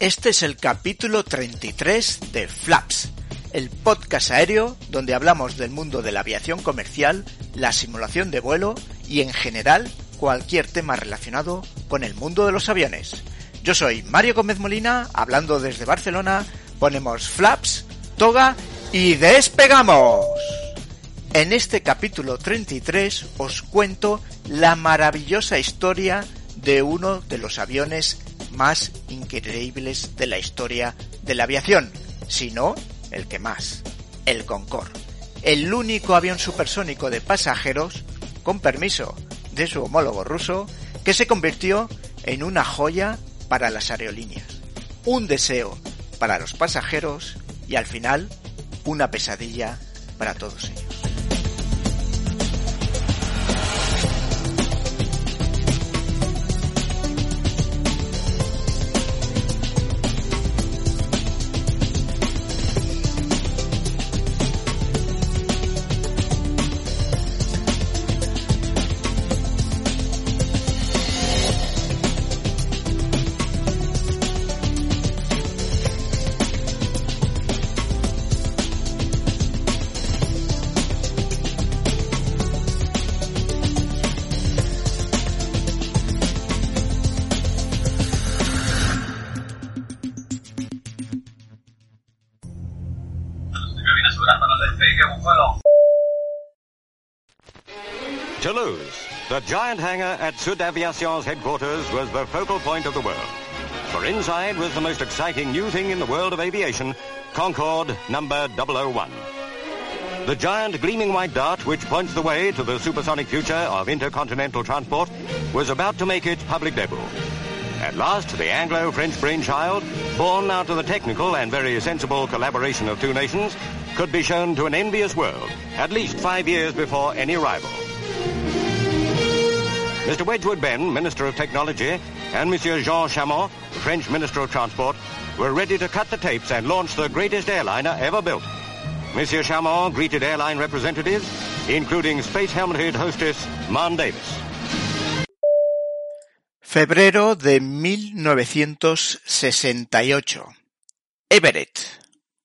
Este es el capítulo 33 de Flaps, el podcast aéreo donde hablamos del mundo de la aviación comercial, la simulación de vuelo y en general cualquier tema relacionado con el mundo de los aviones. Yo soy Mario Gómez Molina, hablando desde Barcelona, ponemos Flaps, toga y despegamos. En este capítulo 33 os cuento la maravillosa historia de uno de los aviones más increíbles de la historia de la aviación, si no el que más, el Concorde, el único avión supersónico de pasajeros, con permiso de su homólogo ruso, que se convirtió en una joya para las aerolíneas, un deseo para los pasajeros y al final una pesadilla para todos ellos. Giant hangar at Sud Aviation's headquarters, was the focal point of the world. For inside was the most exciting new thing in the world of aviation, Concorde number 001. The giant gleaming white dart, which points the way to the supersonic future of intercontinental transport, was about to make its public debut. At last, the Anglo-French brainchild, born out of the technical and very sensible collaboration of two nations, could be shown to an envious world, at least five years before any rival. Mr. Wedgwood Ben, Minister of Technology, and Monsieur Jean Chamon, French Minister of Transport, were ready to cut the tapes and launch the greatest airliner ever built. Monsieur Chamon greeted airline representatives, including space helmeted hostess Mon Davis. Febrero de 1968. Everett,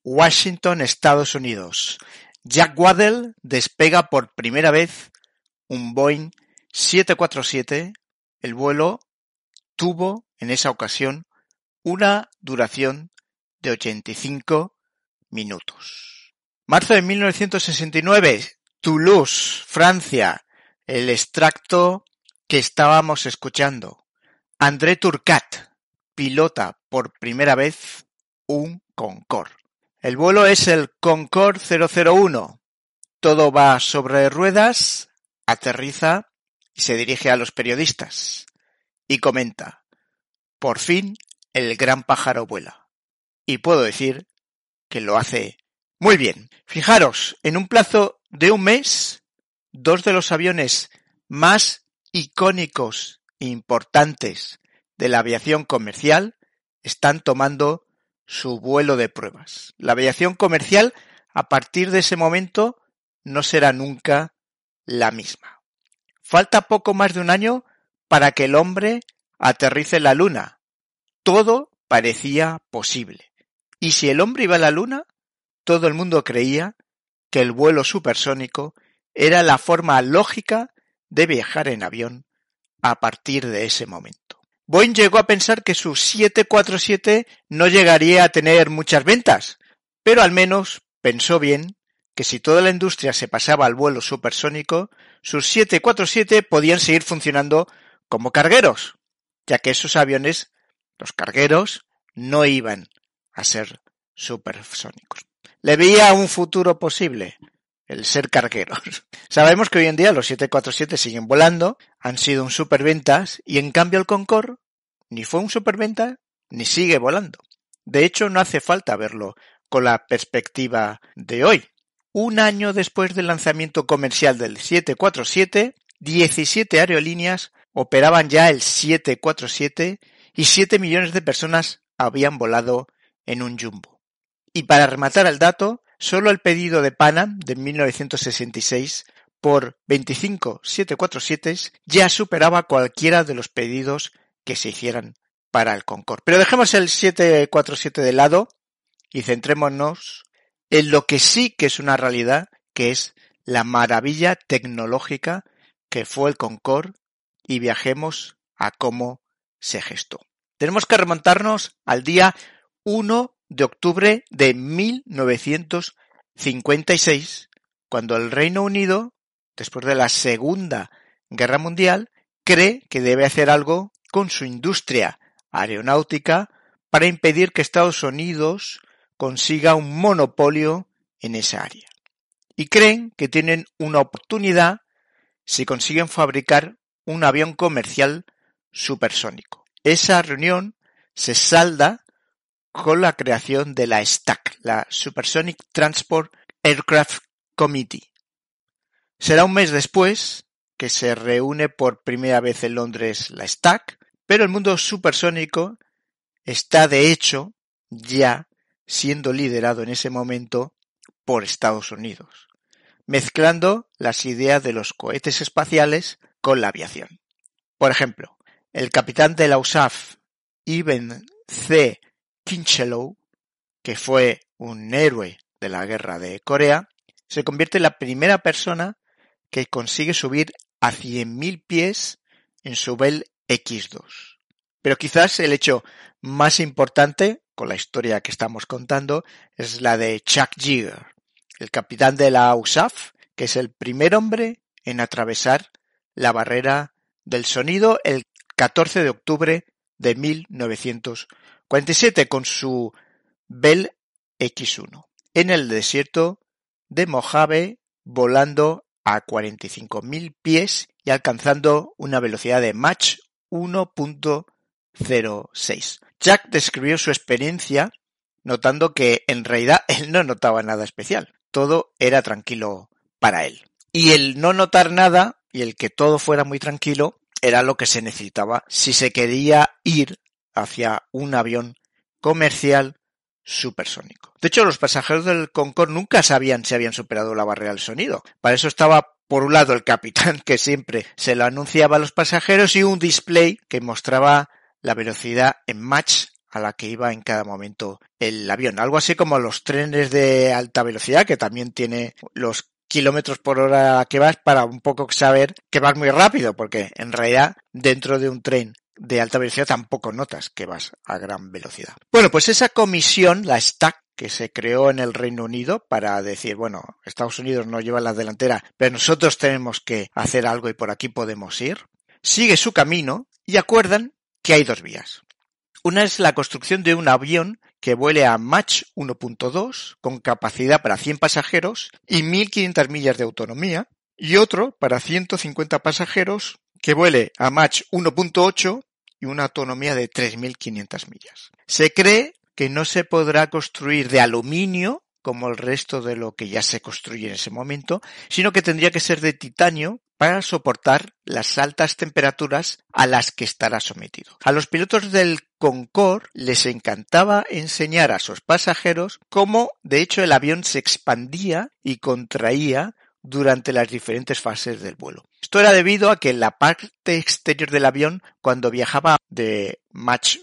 Washington, Estados Unidos. Jack Waddell despega por primera vez un Boeing 747, el vuelo tuvo en esa ocasión una duración de 85 minutos. Marzo de 1969, Toulouse, Francia, el extracto que estábamos escuchando. André Turcat pilota por primera vez un Concorde. El vuelo es el Concorde 001. Todo va sobre ruedas, aterriza y se dirige a los periodistas y comenta, por fin el gran pájaro vuela. Y puedo decir que lo hace muy bien. Fijaros, en un plazo de un mes, dos de los aviones más icónicos e importantes de la aviación comercial están tomando su vuelo de pruebas. La aviación comercial a partir de ese momento no será nunca la misma. Falta poco más de un año para que el hombre aterrice en la luna. Todo parecía posible. Y si el hombre iba a la luna, todo el mundo creía que el vuelo supersónico era la forma lógica de viajar en avión a partir de ese momento. Boeing llegó a pensar que su 747 no llegaría a tener muchas ventas, pero al menos pensó bien que si toda la industria se pasaba al vuelo supersónico, sus 747 podían seguir funcionando como cargueros, ya que esos aviones, los cargueros, no iban a ser supersónicos. Le veía un futuro posible, el ser cargueros. Sabemos que hoy en día los 747 siguen volando, han sido un superventas, y en cambio el Concorde ni fue un superventa ni sigue volando. De hecho, no hace falta verlo con la perspectiva de hoy. Un año después del lanzamiento comercial del 747, 17 aerolíneas operaban ya el 747 y 7 millones de personas habían volado en un jumbo. Y para rematar el dato, solo el pedido de Panam de 1966 por 25 747 ya superaba cualquiera de los pedidos que se hicieran para el Concorde. Pero dejemos el 747 de lado y centrémonos en lo que sí que es una realidad, que es la maravilla tecnológica que fue el Concorde y viajemos a cómo se gestó. Tenemos que remontarnos al día 1 de octubre de 1956, cuando el Reino Unido, después de la Segunda Guerra Mundial, cree que debe hacer algo con su industria aeronáutica para impedir que Estados Unidos consiga un monopolio en esa área. Y creen que tienen una oportunidad si consiguen fabricar un avión comercial supersónico. Esa reunión se salda con la creación de la STAC, la Supersonic Transport Aircraft Committee. Será un mes después que se reúne por primera vez en Londres la STAC, pero el mundo supersónico está de hecho ya siendo liderado en ese momento por Estados Unidos, mezclando las ideas de los cohetes espaciales con la aviación. Por ejemplo, el capitán de la USAF, Iben C. Kinchelow, que fue un héroe de la guerra de Corea, se convierte en la primera persona que consigue subir a 100.000 pies en su Bell X2. Pero quizás el hecho más importante, con la historia que estamos contando, es la de Chuck Yeager, el capitán de la USAF, que es el primer hombre en atravesar la barrera del sonido el 14 de octubre de 1947 con su Bell X1 en el desierto de Mojave volando a 45.000 pies y alcanzando una velocidad de Mach 1.06. Jack describió su experiencia notando que en realidad él no notaba nada especial. Todo era tranquilo para él. Y el no notar nada y el que todo fuera muy tranquilo era lo que se necesitaba si se quería ir hacia un avión comercial supersónico. De hecho, los pasajeros del Concorde nunca sabían si habían superado la barrera del sonido. Para eso estaba por un lado el capitán que siempre se lo anunciaba a los pasajeros y un display que mostraba la velocidad en match a la que iba en cada momento el avión. Algo así como los trenes de alta velocidad que también tiene los kilómetros por hora que vas para un poco saber que vas muy rápido, porque en realidad dentro de un tren de alta velocidad tampoco notas que vas a gran velocidad. Bueno, pues esa comisión, la STAC, que se creó en el Reino Unido para decir, bueno, Estados Unidos no lleva la delantera, pero nosotros tenemos que hacer algo y por aquí podemos ir, sigue su camino y acuerdan que hay dos vías. Una es la construcción de un avión que vuele a Mach 1.2 con capacidad para 100 pasajeros y 1500 millas de autonomía y otro para 150 pasajeros que vuele a Mach 1.8 y una autonomía de 3.500 millas. Se cree que no se podrá construir de aluminio como el resto de lo que ya se construye en ese momento, sino que tendría que ser de titanio para soportar las altas temperaturas a las que estará sometido. A los pilotos del Concorde les encantaba enseñar a sus pasajeros cómo de hecho el avión se expandía y contraía durante las diferentes fases del vuelo. Esto era debido a que la parte exterior del avión, cuando viajaba de Mach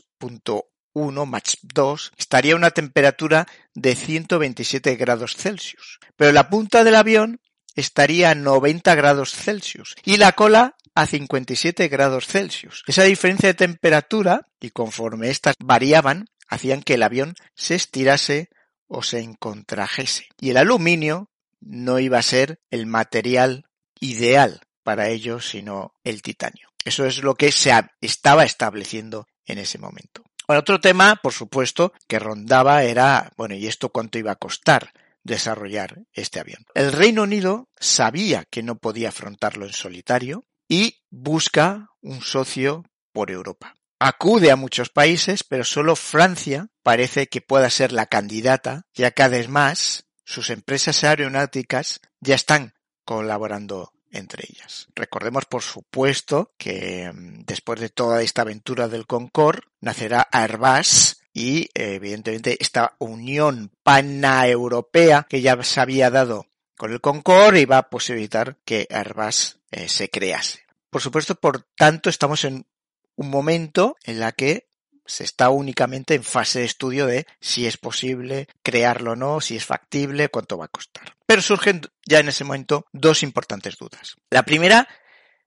1, Mach 2, estaría a una temperatura de 127 grados Celsius. Pero la punta del avión estaría a 90 grados Celsius y la cola a 57 grados Celsius. Esa diferencia de temperatura, y conforme éstas variaban, hacían que el avión se estirase o se encontrajese. Y el aluminio no iba a ser el material ideal para ello, sino el titanio. Eso es lo que se estaba estableciendo en ese momento. otro tema, por supuesto, que rondaba era, bueno, ¿y esto cuánto iba a costar? Desarrollar este avión. El Reino Unido sabía que no podía afrontarlo en solitario y busca un socio por Europa. Acude a muchos países, pero solo Francia parece que pueda ser la candidata, ya que además sus empresas aeronáuticas ya están colaborando entre ellas. Recordemos, por supuesto, que mm, después de toda esta aventura del Concorde, nacerá Airbus, y evidentemente esta unión paneuropea que ya se había dado con el Concorde iba a posibilitar que Airbus eh, se crease. Por supuesto, por tanto, estamos en un momento en la que se está únicamente en fase de estudio de si es posible crearlo o no, si es factible, cuánto va a costar. Pero surgen ya en ese momento dos importantes dudas. La primera,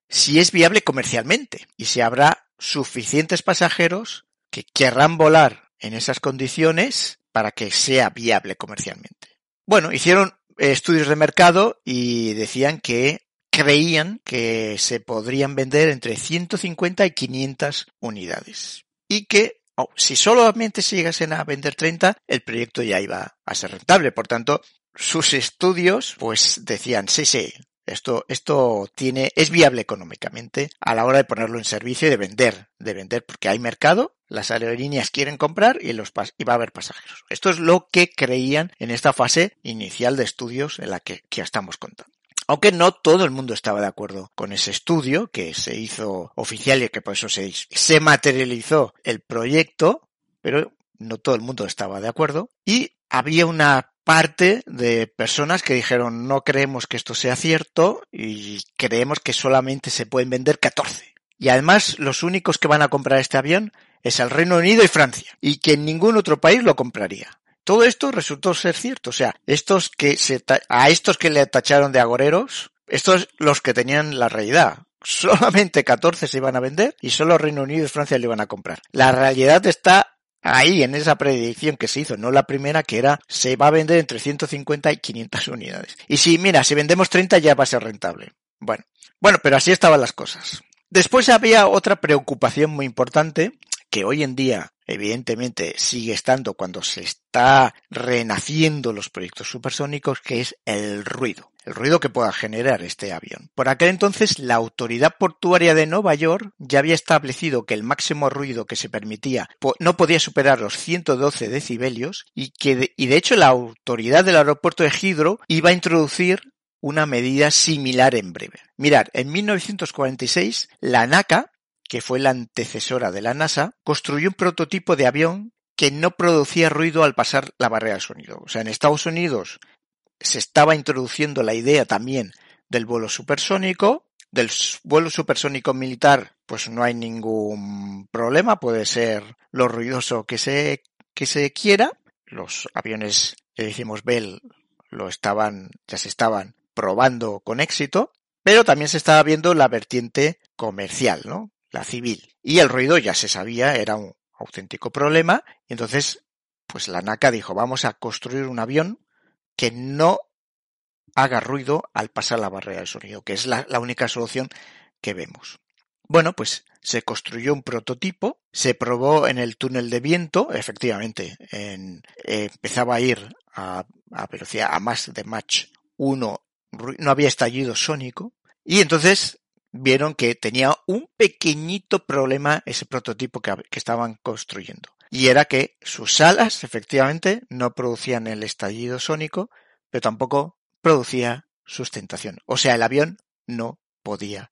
si es viable comercialmente y si habrá suficientes pasajeros que querrán volar en esas condiciones para que sea viable comercialmente. Bueno, hicieron estudios de mercado y decían que creían que se podrían vender entre 150 y 500 unidades. Y que oh, si solamente se llegasen a vender 30, el proyecto ya iba a ser rentable. Por tanto, sus estudios pues decían, sí, sí, esto, esto tiene, es viable económicamente a la hora de ponerlo en servicio y de vender, de vender porque hay mercado, las aerolíneas quieren comprar y, los, y va a haber pasajeros. Esto es lo que creían en esta fase inicial de estudios en la que, que estamos contando. Aunque no todo el mundo estaba de acuerdo con ese estudio que se hizo oficial y que por eso se, se materializó el proyecto, pero no todo el mundo estaba de acuerdo. Y había una parte de personas que dijeron no creemos que esto sea cierto y creemos que solamente se pueden vender 14. Y además los únicos que van a comprar este avión es el Reino Unido y Francia y que en ningún otro país lo compraría. Todo esto resultó ser cierto. O sea, estos que se a estos que le tacharon de agoreros, estos los que tenían la realidad. Solamente 14 se iban a vender y solo Reino Unido y Francia le iban a comprar. La realidad está ahí en esa predicción que se hizo, no la primera que era se va a vender entre 150 y 500 unidades. Y si, mira, si vendemos 30 ya va a ser rentable. Bueno, bueno, pero así estaban las cosas. Después había otra preocupación muy importante que hoy en día evidentemente sigue estando cuando se está renaciendo los proyectos supersónicos, que es el ruido, el ruido que pueda generar este avión. Por aquel entonces, la autoridad portuaria de Nueva York ya había establecido que el máximo ruido que se permitía no podía superar los 112 decibelios y que, y de hecho, la autoridad del aeropuerto de Hydro iba a introducir una medida similar en breve. Mirad, en 1946, la NACA que fue la antecesora de la NASA, construyó un prototipo de avión que no producía ruido al pasar la barrera de sonido. O sea, en Estados Unidos se estaba introduciendo la idea también del vuelo supersónico. Del vuelo supersónico militar, pues no hay ningún problema, puede ser lo ruidoso que se, que se quiera. Los aviones que decimos Bell lo estaban, ya se estaban probando con éxito, pero también se estaba viendo la vertiente comercial, ¿no? la civil. Y el ruido ya se sabía, era un auténtico problema, y entonces, pues la NACA dijo, vamos a construir un avión que no haga ruido al pasar la barrera de sonido, que es la, única solución que vemos. Bueno, pues se construyó un prototipo, se probó en el túnel de viento, efectivamente, en, eh, empezaba a ir a, a, velocidad a más de Mach 1, no había estallido sónico, y entonces vieron que tenía un pequeñito problema ese prototipo que, estaban construyendo. Y era que sus alas, efectivamente, no producían el estallido sónico, pero tampoco producía sustentación. O sea, el avión no podía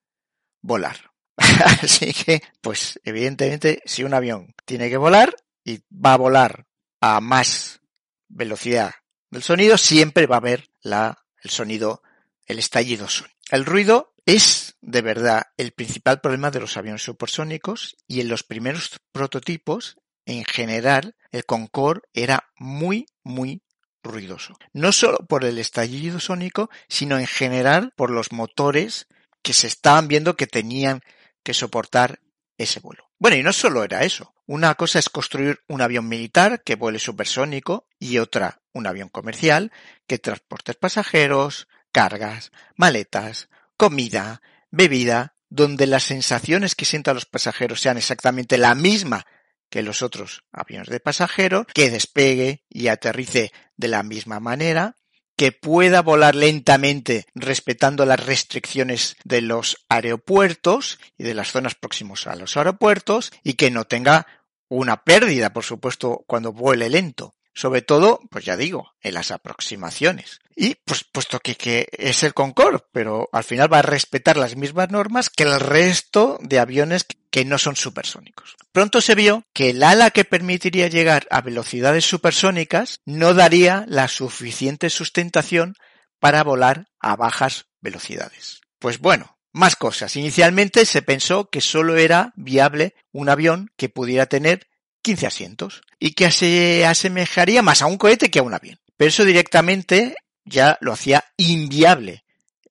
volar. Así que, pues, evidentemente, si un avión tiene que volar y va a volar a más velocidad del sonido, siempre va a haber la, el sonido, el estallido sónico. El ruido es de verdad el principal problema de los aviones supersónicos y en los primeros prototipos, en general, el Concorde era muy, muy ruidoso. No solo por el estallido sónico, sino en general por los motores que se estaban viendo que tenían que soportar ese vuelo. Bueno, y no solo era eso. Una cosa es construir un avión militar que vuele supersónico y otra un avión comercial que transporte pasajeros, cargas, maletas, comida, bebida, donde las sensaciones que sientan los pasajeros sean exactamente la misma que los otros aviones de pasajeros, que despegue y aterrice de la misma manera, que pueda volar lentamente respetando las restricciones de los aeropuertos y de las zonas próximas a los aeropuertos y que no tenga una pérdida, por supuesto, cuando vuele lento sobre todo, pues ya digo, en las aproximaciones. Y pues puesto que, que, es el Concorde, pero al final va a respetar las mismas normas que el resto de aviones que no son supersónicos. Pronto se vio que el ala que permitiría llegar a velocidades supersónicas no daría la suficiente sustentación para volar a bajas velocidades. Pues bueno, más cosas. Inicialmente se pensó que solo era viable un avión que pudiera tener 15 asientos y que se asemejaría más a un cohete que a un avión. Pero eso directamente ya lo hacía inviable.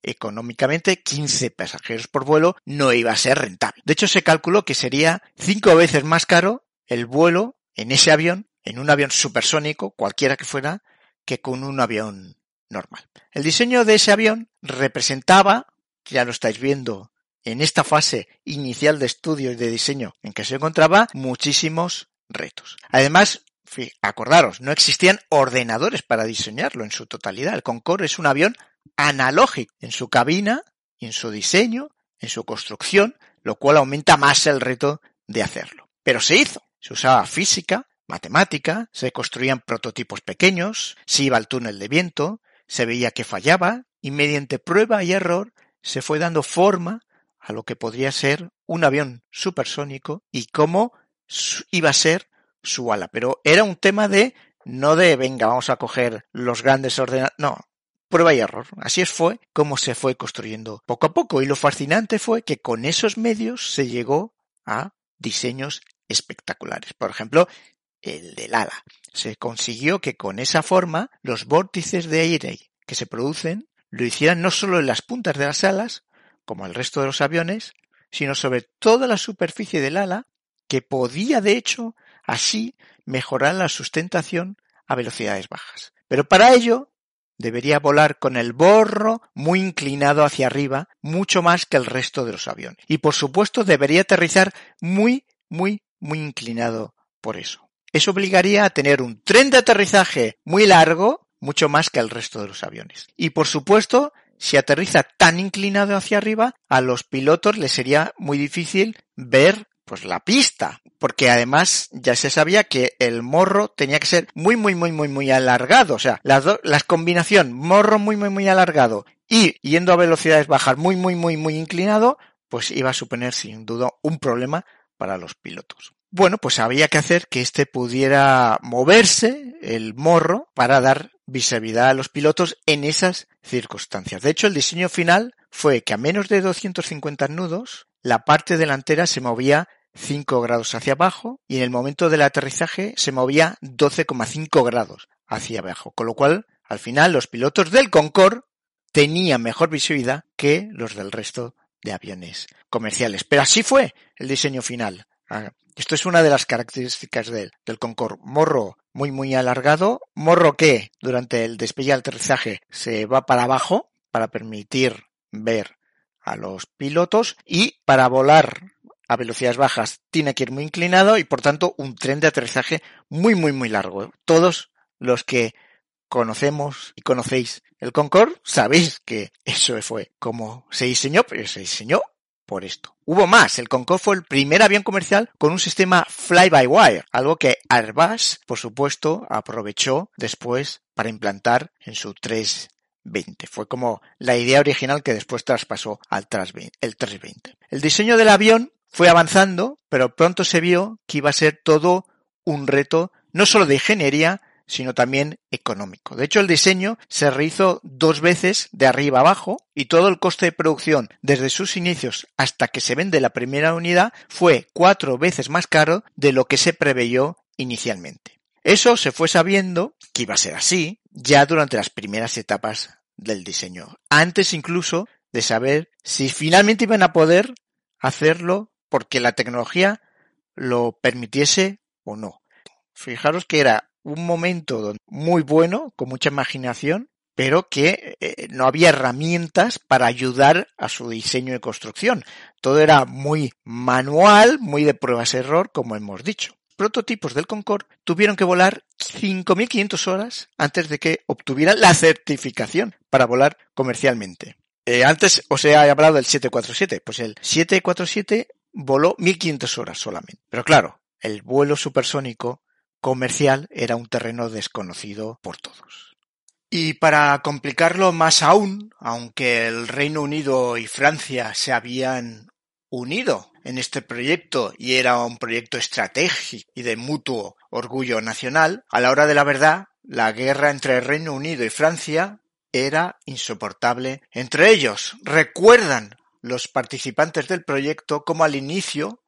Económicamente, 15 pasajeros por vuelo no iba a ser rentable. De hecho, se calculó que sería cinco veces más caro el vuelo en ese avión, en un avión supersónico, cualquiera que fuera, que con un avión normal. El diseño de ese avión representaba, ya lo estáis viendo en esta fase inicial de estudio y de diseño en que se encontraba, muchísimos Además, acordaros, no existían ordenadores para diseñarlo en su totalidad. El Concorde es un avión analógico en su cabina, en su diseño, en su construcción, lo cual aumenta más el reto de hacerlo. Pero se hizo. Se usaba física, matemática, se construían prototipos pequeños, se iba al túnel de viento, se veía que fallaba y mediante prueba y error se fue dando forma a lo que podría ser un avión supersónico y cómo iba a ser su ala. Pero era un tema de, no de, venga, vamos a coger los grandes ordenadores, no, prueba y error. Así fue como se fue construyendo poco a poco. Y lo fascinante fue que con esos medios se llegó a diseños espectaculares. Por ejemplo, el del ala. Se consiguió que con esa forma los vórtices de aire que se producen lo hicieran no solo en las puntas de las alas, como el resto de los aviones, sino sobre toda la superficie del ala, que podía de hecho así mejorar la sustentación a velocidades bajas. Pero para ello debería volar con el borro muy inclinado hacia arriba, mucho más que el resto de los aviones. Y por supuesto debería aterrizar muy, muy, muy inclinado por eso. Eso obligaría a tener un tren de aterrizaje muy largo, mucho más que el resto de los aviones. Y por supuesto, si aterriza tan inclinado hacia arriba, a los pilotos les sería muy difícil ver pues la pista, porque además ya se sabía que el morro tenía que ser muy muy muy muy muy alargado, o sea, las dos, las combinación morro muy muy muy alargado y yendo a velocidades bajas muy muy muy muy inclinado, pues iba a suponer sin duda un problema para los pilotos. Bueno, pues había que hacer que éste pudiera moverse, el morro, para dar visibilidad a los pilotos en esas circunstancias. De hecho, el diseño final fue que a menos de 250 nudos, la parte delantera se movía 5 grados hacia abajo y en el momento del aterrizaje se movía 12,5 grados hacia abajo, con lo cual al final los pilotos del Concorde tenían mejor visibilidad que los del resto de aviones comerciales. Pero así fue el diseño final. Ah, esto es una de las características del, del Concorde. Morro muy muy alargado, morro que durante el despegue y aterrizaje se va para abajo para permitir ver a los pilotos y para volar a velocidades bajas tiene que ir muy inclinado y por tanto un tren de aterrizaje muy muy muy largo. Todos los que conocemos y conocéis el Concorde sabéis que eso fue como se diseñó, pero se diseñó por esto. Hubo más, el Concorde fue el primer avión comercial con un sistema fly-by-wire, algo que Airbus, por supuesto, aprovechó después para implantar en su 320. Fue como la idea original que después traspasó al el 320. El diseño del avión fue avanzando, pero pronto se vio que iba a ser todo un reto, no solo de ingeniería, sino también económico. De hecho, el diseño se rehizo dos veces de arriba abajo y todo el coste de producción desde sus inicios hasta que se vende la primera unidad fue cuatro veces más caro de lo que se preveyó inicialmente. Eso se fue sabiendo que iba a ser así ya durante las primeras etapas del diseño, antes incluso de saber si finalmente iban a poder hacerlo porque la tecnología lo permitiese o no. Fijaros que era un momento muy bueno, con mucha imaginación, pero que eh, no había herramientas para ayudar a su diseño de construcción. Todo era muy manual, muy de pruebas-error, como hemos dicho. Prototipos del Concorde tuvieron que volar 5.500 horas antes de que obtuvieran la certificación para volar comercialmente. Eh, antes os he hablado del 747, pues el 747 voló 1.500 horas solamente. Pero claro, el vuelo supersónico comercial era un terreno desconocido por todos. Y para complicarlo más aún, aunque el Reino Unido y Francia se habían unido en este proyecto y era un proyecto estratégico y de mutuo orgullo nacional, a la hora de la verdad, la guerra entre el Reino Unido y Francia era insoportable entre ellos. Recuerdan los participantes del proyecto como al inicio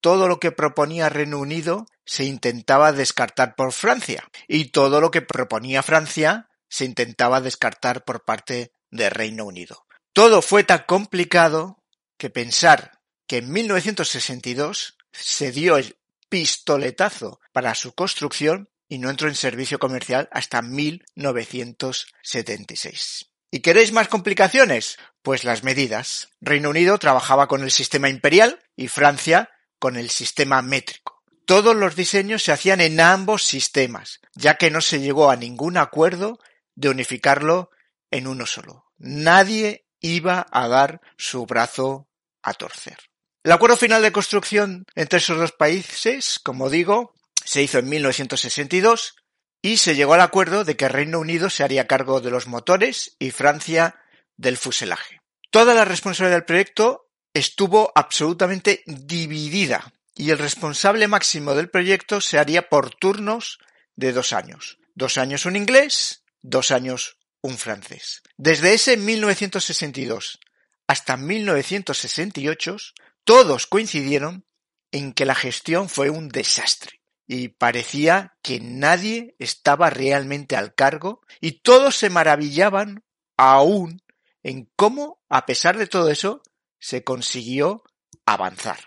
todo lo que proponía Reino Unido se intentaba descartar por Francia y todo lo que proponía Francia se intentaba descartar por parte del Reino Unido. Todo fue tan complicado que pensar que en 1962 se dio el pistoletazo para su construcción y no entró en servicio comercial hasta 1976. ¿Y queréis más complicaciones? Pues las medidas. Reino Unido trabajaba con el sistema imperial y Francia con el sistema métrico. Todos los diseños se hacían en ambos sistemas, ya que no se llegó a ningún acuerdo de unificarlo en uno solo. Nadie iba a dar su brazo a torcer. El acuerdo final de construcción entre esos dos países, como digo, se hizo en 1962 y se llegó al acuerdo de que Reino Unido se haría cargo de los motores y Francia del fuselaje. Toda la responsabilidad del proyecto estuvo absolutamente dividida y el responsable máximo del proyecto se haría por turnos de dos años. Dos años un inglés, dos años un francés. Desde ese 1962 hasta 1968, todos coincidieron en que la gestión fue un desastre y parecía que nadie estaba realmente al cargo y todos se maravillaban aún en cómo, a pesar de todo eso, se consiguió avanzar.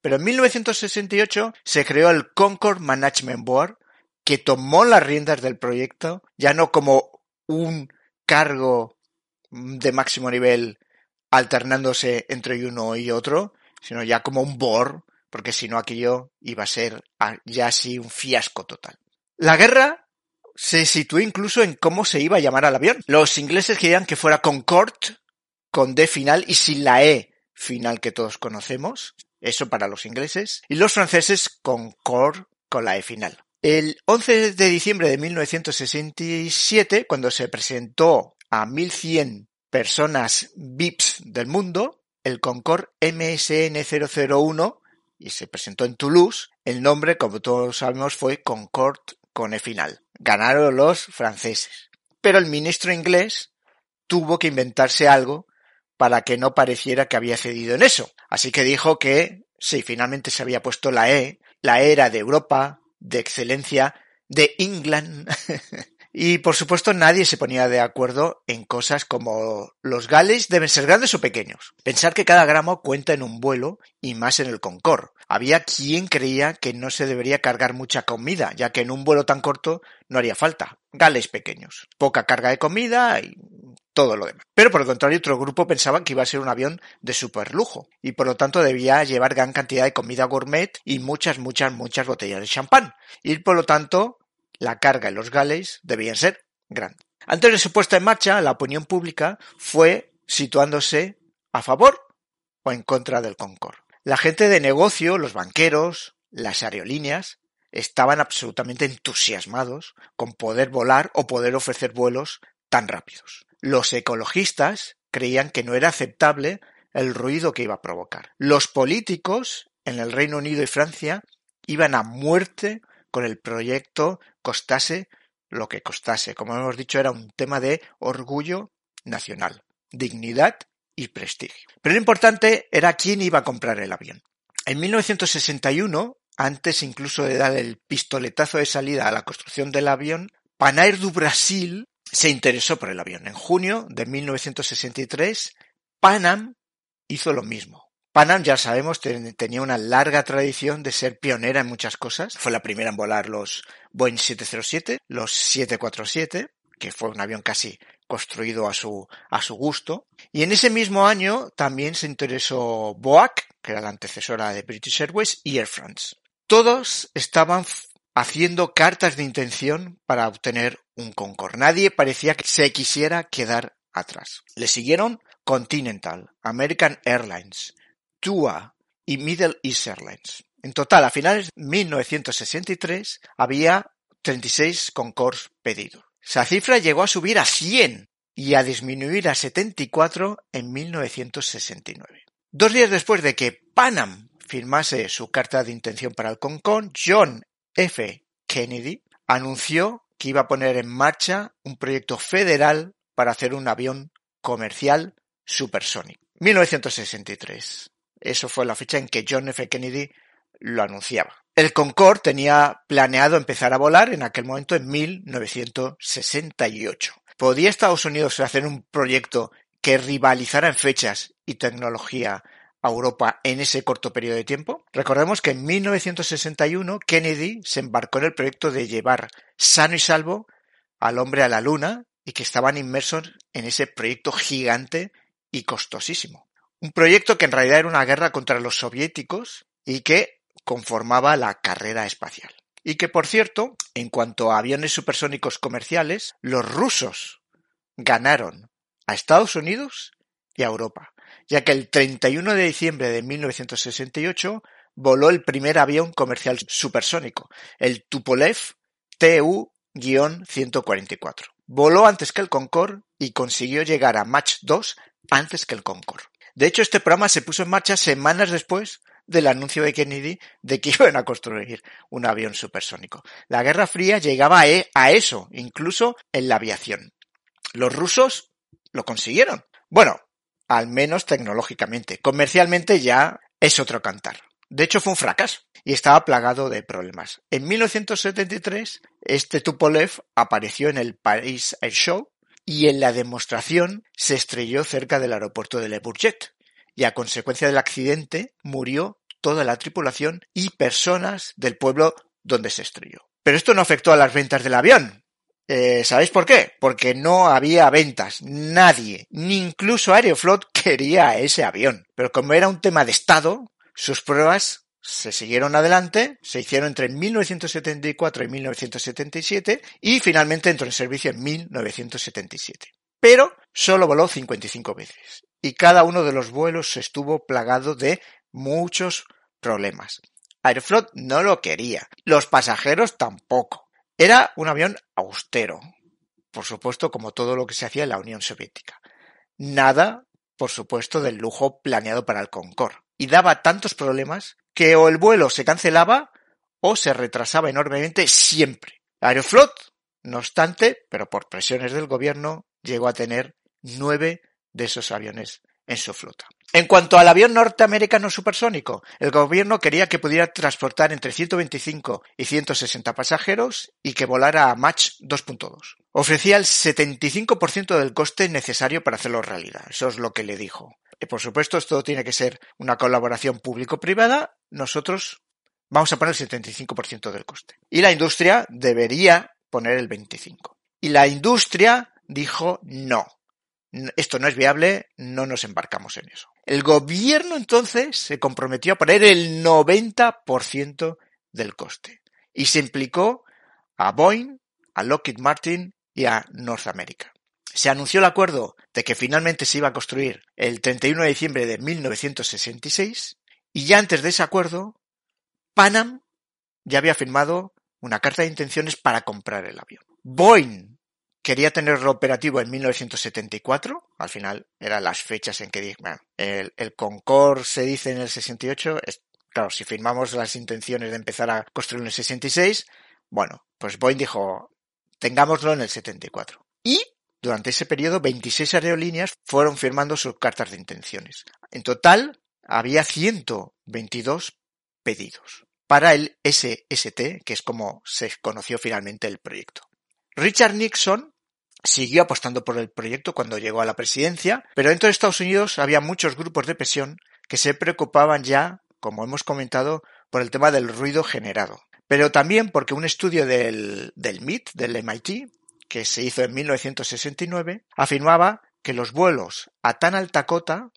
Pero en 1968 se creó el Concord Management Board, que tomó las riendas del proyecto, ya no como un cargo de máximo nivel alternándose entre uno y otro, sino ya como un board, porque si no aquello iba a ser ya así un fiasco total. La guerra se situó incluso en cómo se iba a llamar al avión. Los ingleses querían que fuera Concorde, con D final y sin la E final que todos conocemos, eso para los ingleses, y los franceses Concorde con la E final. El 11 de diciembre de 1967, cuando se presentó a 1100 personas VIPs del mundo, el Concorde MSN001 y se presentó en Toulouse, el nombre, como todos sabemos, fue Concorde con E final. Ganaron los franceses. Pero el ministro inglés tuvo que inventarse algo para que no pareciera que había cedido en eso. Así que dijo que sí, finalmente se había puesto la E, la E era de Europa, de excelencia, de England, Y por supuesto nadie se ponía de acuerdo en cosas como los gales deben ser grandes o pequeños. Pensar que cada gramo cuenta en un vuelo y más en el Concorde. Había quien creía que no se debería cargar mucha comida, ya que en un vuelo tan corto no haría falta. Gales pequeños. Poca carga de comida y todo lo demás. Pero por el contrario, otro grupo pensaba que iba a ser un avión de super lujo y por lo tanto debía llevar gran cantidad de comida gourmet y muchas, muchas, muchas botellas de champán. Y por lo tanto la carga en los gales debían ser grandes. Antes de su puesta en marcha, la opinión pública fue situándose a favor o en contra del Concorde. La gente de negocio, los banqueros, las aerolíneas, estaban absolutamente entusiasmados con poder volar o poder ofrecer vuelos tan rápidos. Los ecologistas creían que no era aceptable el ruido que iba a provocar. Los políticos en el Reino Unido y Francia iban a muerte con el proyecto costase lo que costase. Como hemos dicho, era un tema de orgullo nacional, dignidad y prestigio. Pero lo importante era quién iba a comprar el avión. En 1961, antes incluso de dar el pistoletazo de salida a la construcción del avión, Panair du Brasil se interesó por el avión. En junio de 1963, Panam hizo lo mismo. Panam, ya sabemos, tenía una larga tradición de ser pionera en muchas cosas. Fue la primera en volar los Boeing 707, los 747, que fue un avión casi construido a su, a su gusto. Y en ese mismo año también se interesó Boac, que era la antecesora de British Airways, y Air France. Todos estaban haciendo cartas de intención para obtener un Concorde. Nadie parecía que se quisiera quedar atrás. Le siguieron Continental, American Airlines, TUA y Middle East Airlines. En total, a finales de 1963 había 36 Concords pedidos. Esa cifra llegó a subir a 100 y a disminuir a 74 en 1969. Dos días después de que Panam firmase su carta de intención para el Concorde, John F. Kennedy anunció que iba a poner en marcha un proyecto federal para hacer un avión comercial supersónico. 1963. Eso fue la fecha en que John F. Kennedy lo anunciaba. El Concorde tenía planeado empezar a volar en aquel momento en 1968. ¿Podía Estados Unidos hacer un proyecto que rivalizara en fechas y tecnología a Europa en ese corto periodo de tiempo? Recordemos que en 1961 Kennedy se embarcó en el proyecto de llevar sano y salvo al hombre a la Luna y que estaban inmersos en ese proyecto gigante y costosísimo. Un proyecto que en realidad era una guerra contra los soviéticos y que conformaba la carrera espacial. Y que, por cierto, en cuanto a aviones supersónicos comerciales, los rusos ganaron a Estados Unidos y a Europa, ya que el 31 de diciembre de 1968 voló el primer avión comercial supersónico, el Tupolev Tu-144. Voló antes que el Concorde y consiguió llegar a Mach 2 antes que el Concorde. De hecho, este programa se puso en marcha semanas después del anuncio de Kennedy de que iban a construir un avión supersónico. La Guerra Fría llegaba e, a eso, incluso en la aviación. Los rusos lo consiguieron. Bueno, al menos tecnológicamente. Comercialmente ya es otro cantar. De hecho, fue un fracaso y estaba plagado de problemas. En 1973, este Tupolev apareció en el Paris Air Show y en la demostración se estrelló cerca del aeropuerto de Le Bourget y a consecuencia del accidente murió toda la tripulación y personas del pueblo donde se estrelló. Pero esto no afectó a las ventas del avión. Eh, ¿Sabéis por qué? Porque no había ventas. Nadie, ni incluso Aeroflot, quería ese avión. Pero como era un tema de Estado, sus pruebas se siguieron adelante, se hicieron entre 1974 y 1977 y finalmente entró en servicio en 1977. Pero solo voló 55 veces y cada uno de los vuelos estuvo plagado de muchos problemas. Aeroflot no lo quería, los pasajeros tampoco. Era un avión austero, por supuesto como todo lo que se hacía en la Unión Soviética. Nada, por supuesto, del lujo planeado para el Concorde. Y daba tantos problemas que o el vuelo se cancelaba o se retrasaba enormemente siempre. Aeroflot, no obstante, pero por presiones del gobierno, llegó a tener nueve de esos aviones en su flota. En cuanto al avión norteamericano supersónico, el gobierno quería que pudiera transportar entre 125 y 160 pasajeros y que volara a Mach 2.2. Ofrecía el 75% del coste necesario para hacerlo realidad. Eso es lo que le dijo. Por supuesto, esto tiene que ser una colaboración público-privada. Nosotros vamos a poner el 75% del coste. Y la industria debería poner el 25%. Y la industria dijo no esto no es viable, no nos embarcamos en eso. El gobierno entonces se comprometió a poner el 90% del coste y se implicó a Boeing, a Lockheed Martin y a North America. Se anunció el acuerdo de que finalmente se iba a construir el 31 de diciembre de 1966 y ya antes de ese acuerdo, Panam ya había firmado una carta de intenciones para comprar el avión. Boeing quería tenerlo operativo en 1974, al final eran las fechas en que el, el Concorde se dice en el 68, es, claro, si firmamos las intenciones de empezar a construir en el 66, bueno, pues Boeing dijo, tengámoslo en el 74. Y durante ese periodo, 26 aerolíneas fueron firmando sus cartas de intenciones. En total, había 122 pedidos para el SST, que es como se conoció finalmente el proyecto. Richard Nixon siguió apostando por el proyecto cuando llegó a la presidencia, pero dentro de Estados Unidos había muchos grupos de presión que se preocupaban ya, como hemos comentado, por el tema del ruido generado. Pero también porque un estudio del, del MIT, del MIT, que se hizo en 1969, afirmaba que los vuelos a tan alta cota,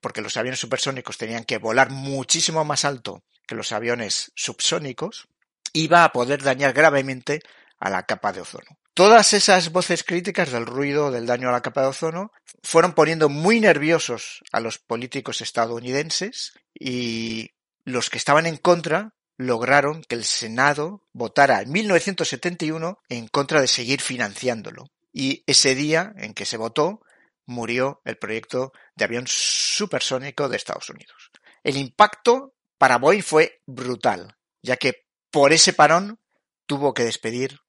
porque los aviones supersónicos tenían que volar muchísimo más alto que los aviones subsónicos, iba a poder dañar gravemente a la capa de ozono. Todas esas voces críticas del ruido, del daño a la capa de ozono, fueron poniendo muy nerviosos a los políticos estadounidenses y los que estaban en contra lograron que el Senado votara en 1971 en contra de seguir financiándolo. Y ese día en que se votó, murió el proyecto de avión supersónico de Estados Unidos. El impacto para Boeing fue brutal, ya que por ese parón tuvo que despedir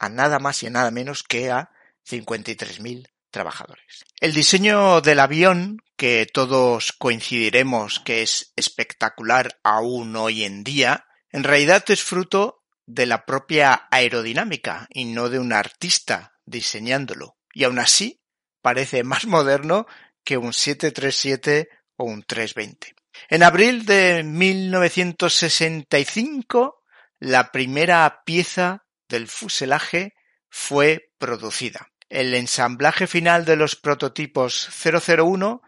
a nada más y a nada menos que a 53.000 trabajadores. El diseño del avión, que todos coincidiremos que es espectacular aún hoy en día, En realidad es fruto de la propia aerodinámica y no de un artista diseñándolo. Y aún así parece más moderno que un 737 o un 320. En abril de 1965, la primera pieza del fuselaje fue producida. El ensamblaje final de los prototipos 001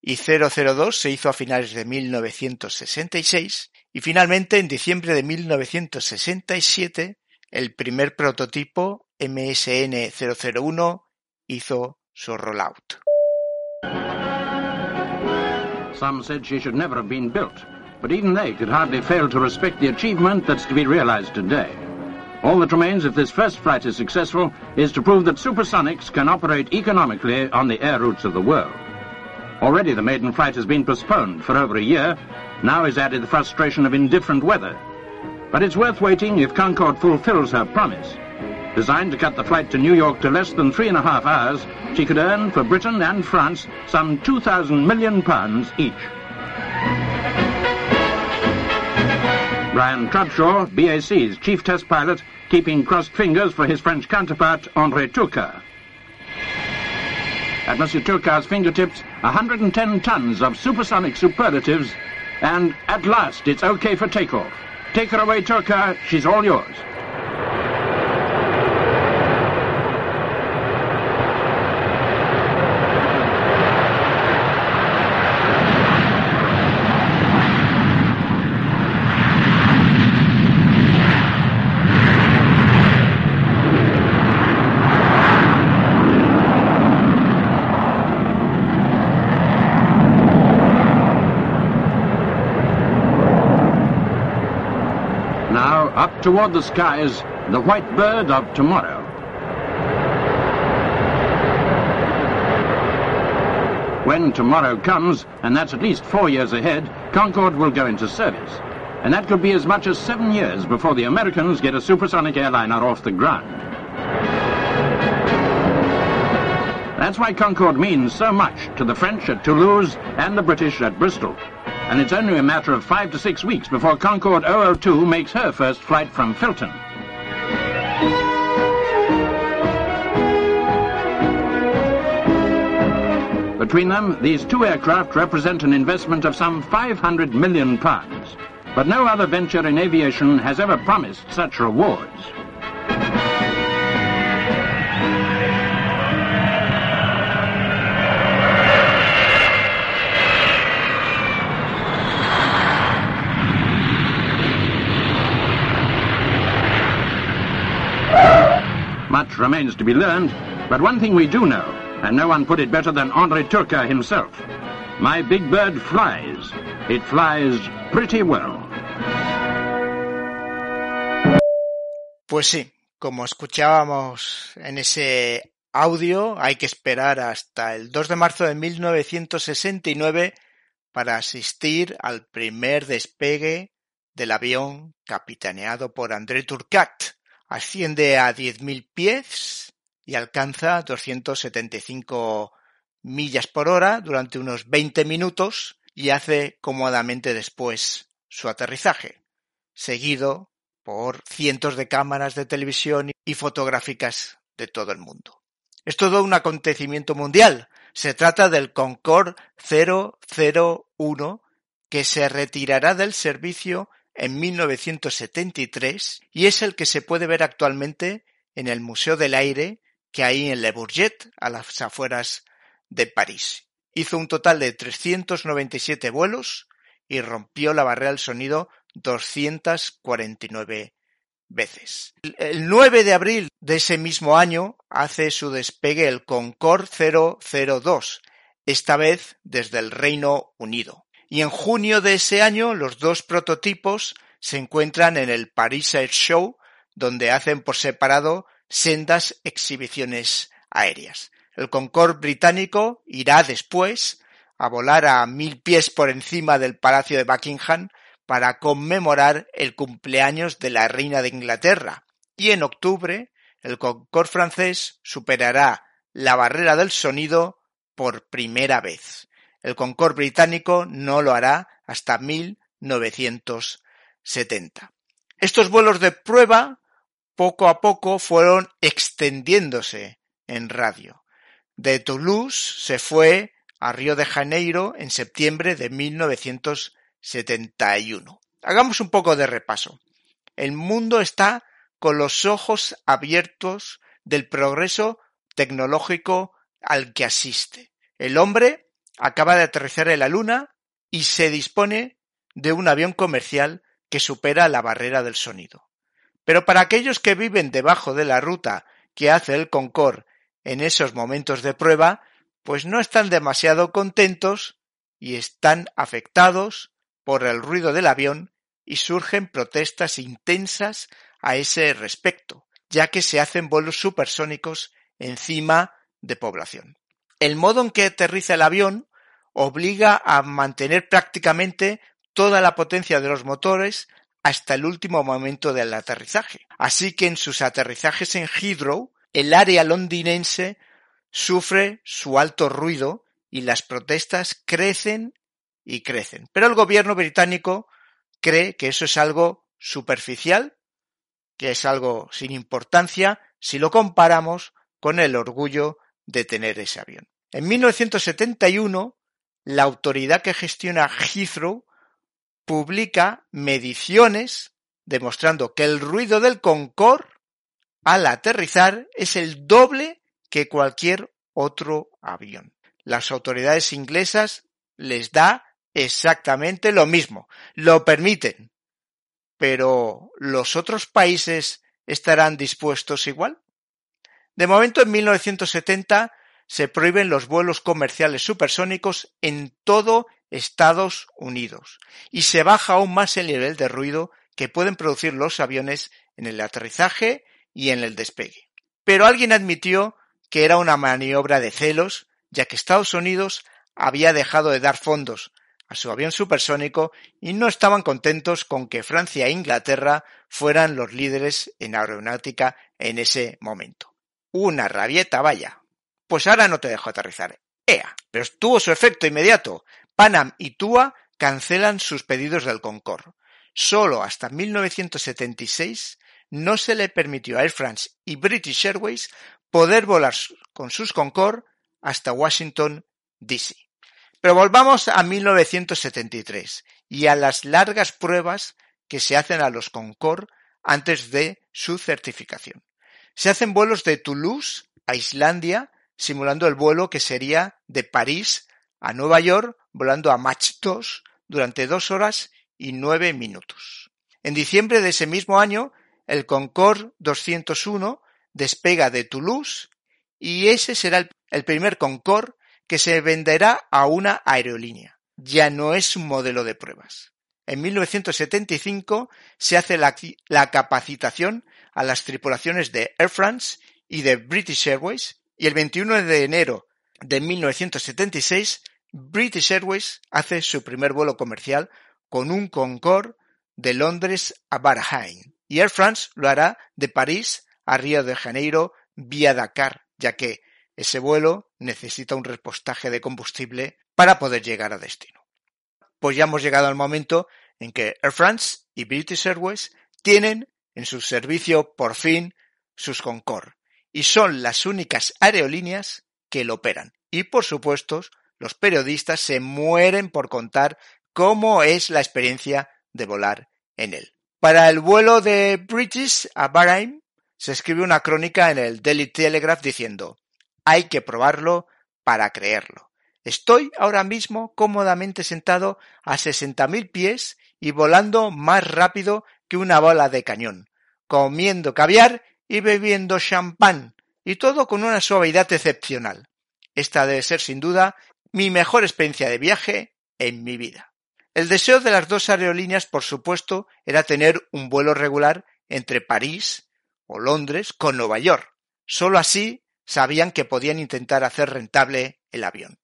y 002 se hizo a finales de 1966 y finalmente en diciembre de 1967 el primer prototipo MSN 001 hizo su rollout. Some said she should never have been built, but even they could hardly fail to respect the achievement that's to be realized today. All that remains if this first flight is successful is to prove that supersonics can operate economically on the air routes of the world. Already the maiden flight has been postponed for over a year. Now is added the frustration of indifferent weather. But it's worth waiting if Concorde fulfills her promise. Designed to cut the flight to New York to less than three and a half hours, she could earn for Britain and France some 2,000 million pounds each. Brian Trubshaw, BAC's chief test pilot, keeping crossed fingers for his French counterpart, André Turca. At Monsieur Turca's fingertips, 110 tons of supersonic superlatives, and at last it's okay for takeoff. Take her away, Turca, she's all yours. Now, up toward the skies, the white bird of tomorrow. When tomorrow comes, and that's at least four years ahead, Concorde will go into service. And that could be as much as seven years before the Americans get a supersonic airliner off the ground. That's why Concorde means so much to the French at Toulouse and the British at Bristol. And it's only a matter of five to six weeks before Concorde 002 makes her first flight from Filton. Between them, these two aircraft represent an investment of some 500 million pounds. But no other venture in aviation has ever promised such rewards. Remains to be learned, but one thing we do know, and no one put it better than Andre Turca himself. My big bird flies. It flies pretty well. Pues sí, como escuchábamos en ese audio, hay que esperar hasta el 2 de marzo de 1969 para asistir al primer despegue del avión capitaneado por André Turcat. Asciende a 10.000 pies y alcanza 275 millas por hora durante unos 20 minutos y hace cómodamente después su aterrizaje, seguido por cientos de cámaras de televisión y fotográficas de todo el mundo. Es todo un acontecimiento mundial. Se trata del Concorde 001 que se retirará del servicio en 1973 y es el que se puede ver actualmente en el Museo del Aire que hay en Le Bourget, a las afueras de París. Hizo un total de 397 vuelos y rompió la barrera del sonido 249 veces. El 9 de abril de ese mismo año hace su despegue el Concorde 002, esta vez desde el Reino Unido. Y en junio de ese año los dos prototipos se encuentran en el Paris Air Show, donde hacen por separado sendas exhibiciones aéreas. El Concorde británico irá después a volar a mil pies por encima del Palacio de Buckingham para conmemorar el cumpleaños de la reina de Inglaterra y en octubre el Concorde francés superará la barrera del sonido por primera vez. El Concorde británico no lo hará hasta 1970. Estos vuelos de prueba poco a poco fueron extendiéndose en radio. De Toulouse se fue a Río de Janeiro en septiembre de 1971. Hagamos un poco de repaso. El mundo está con los ojos abiertos del progreso tecnológico al que asiste. El hombre acaba de aterrizar en la Luna y se dispone de un avión comercial que supera la barrera del sonido. Pero para aquellos que viven debajo de la ruta que hace el Concorde en esos momentos de prueba, pues no están demasiado contentos y están afectados por el ruido del avión y surgen protestas intensas a ese respecto, ya que se hacen vuelos supersónicos encima de población. El modo en que aterriza el avión obliga a mantener prácticamente toda la potencia de los motores hasta el último momento del aterrizaje. Así que en sus aterrizajes en Heathrow, el área londinense sufre su alto ruido y las protestas crecen y crecen. Pero el gobierno británico cree que eso es algo superficial, que es algo sin importancia si lo comparamos con el orgullo de tener ese avión. En 1971, la autoridad que gestiona Heathrow publica mediciones demostrando que el ruido del Concorde al aterrizar es el doble que cualquier otro avión. Las autoridades inglesas les da exactamente lo mismo, lo permiten. Pero ¿los otros países estarán dispuestos igual? De momento, en 1970 se prohíben los vuelos comerciales supersónicos en todo Estados Unidos y se baja aún más el nivel de ruido que pueden producir los aviones en el aterrizaje y en el despegue. Pero alguien admitió que era una maniobra de celos, ya que Estados Unidos había dejado de dar fondos a su avión supersónico y no estaban contentos con que Francia e Inglaterra fueran los líderes en aeronáutica en ese momento. Una rabieta vaya. Pues ahora no te dejo aterrizar. ¡Ea! Pero tuvo su efecto inmediato. Panam y Tua cancelan sus pedidos del Concorde. Solo hasta 1976 no se le permitió a Air France y British Airways poder volar con sus Concorde hasta Washington, D.C. Pero volvamos a 1973 y a las largas pruebas que se hacen a los Concorde antes de su certificación. Se hacen vuelos de Toulouse a Islandia, simulando el vuelo que sería de París a Nueva York, volando a Mach 2 durante dos horas y nueve minutos. En diciembre de ese mismo año el Concorde 201 despega de Toulouse y ese será el primer Concorde que se venderá a una aerolínea. Ya no es un modelo de pruebas. En 1975 se hace la, la, capacitación a las tripulaciones de Air France y de British Airways y el 21 de enero de 1976 British Airways hace su primer vuelo comercial con un Concorde de Londres a Bahrein y Air France lo hará de París a Río de Janeiro vía Dakar, ya que ese vuelo necesita un repostaje de combustible para poder llegar a destino. Pues ya hemos llegado al momento en que Air France y British Airways tienen en su servicio por fin sus Concorde y son las únicas aerolíneas que lo operan. Y por supuesto, los periodistas se mueren por contar cómo es la experiencia de volar en él. Para el vuelo de British a Bahrain se escribe una crónica en el Daily Telegraph diciendo hay que probarlo para creerlo. Estoy ahora mismo cómodamente sentado a 60.000 pies y volando más rápido que una bola de cañón, comiendo caviar y bebiendo champán, y todo con una suavidad excepcional. Esta debe ser sin duda mi mejor experiencia de viaje en mi vida. El deseo de las dos aerolíneas, por supuesto, era tener un vuelo regular entre París o Londres con Nueva York. Solo así sabían que podían intentar hacer rentable el avión.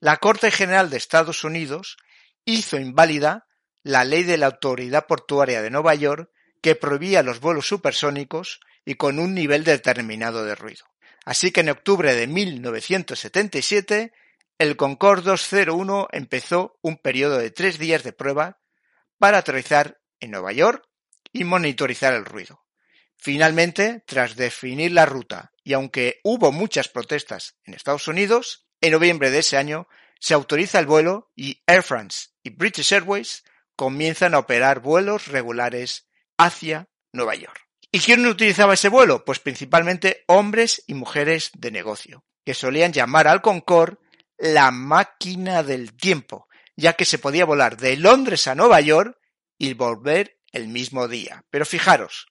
La Corte General de Estados Unidos hizo inválida la ley de la Autoridad Portuaria de Nueva York que prohibía los vuelos supersónicos y con un nivel determinado de ruido. Así que en octubre de 1977 el Concorde 201 empezó un periodo de tres días de prueba para aterrizar en Nueva York y monitorizar el ruido. Finalmente, tras definir la ruta y aunque hubo muchas protestas en Estados Unidos, en noviembre de ese año se autoriza el vuelo y Air France y British Airways comienzan a operar vuelos regulares hacia Nueva York. ¿Y quién utilizaba ese vuelo? Pues principalmente hombres y mujeres de negocio, que solían llamar al Concorde la máquina del tiempo, ya que se podía volar de Londres a Nueva York y volver el mismo día. Pero fijaros,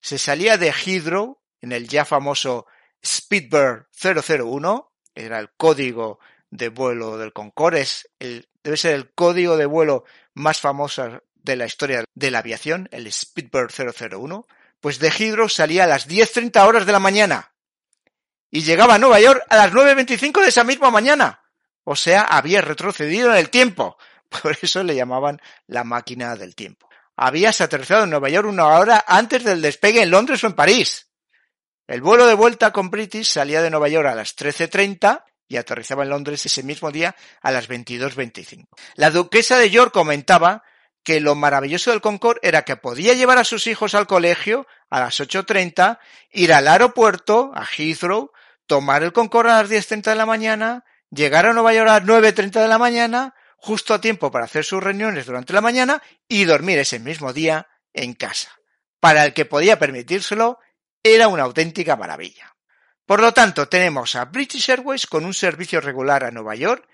se salía de Heathrow en el ya famoso Speedbird 001, era el código de vuelo del Concorde, el, debe ser el código de vuelo más famoso de la historia de la aviación, el Speedbird 001, pues de Heathrow salía a las 10.30 horas de la mañana y llegaba a Nueva York a las 9.25 de esa misma mañana. O sea, había retrocedido en el tiempo. Por eso le llamaban la máquina del tiempo habías aterrizado en Nueva York una hora antes del despegue en Londres o en París. El vuelo de vuelta con British salía de Nueva York a las 13.30 y aterrizaba en Londres ese mismo día a las 22.25. La duquesa de York comentaba que lo maravilloso del Concorde era que podía llevar a sus hijos al colegio a las 8.30, ir al aeropuerto, a Heathrow, tomar el Concorde a las 10.30 de la mañana, llegar a Nueva York a las 9.30 de la mañana, justo a tiempo para hacer sus reuniones durante la mañana y dormir ese mismo día en casa. Para el que podía permitírselo, era una auténtica maravilla. Por lo tanto, tenemos a British Airways con un servicio regular a Nueva York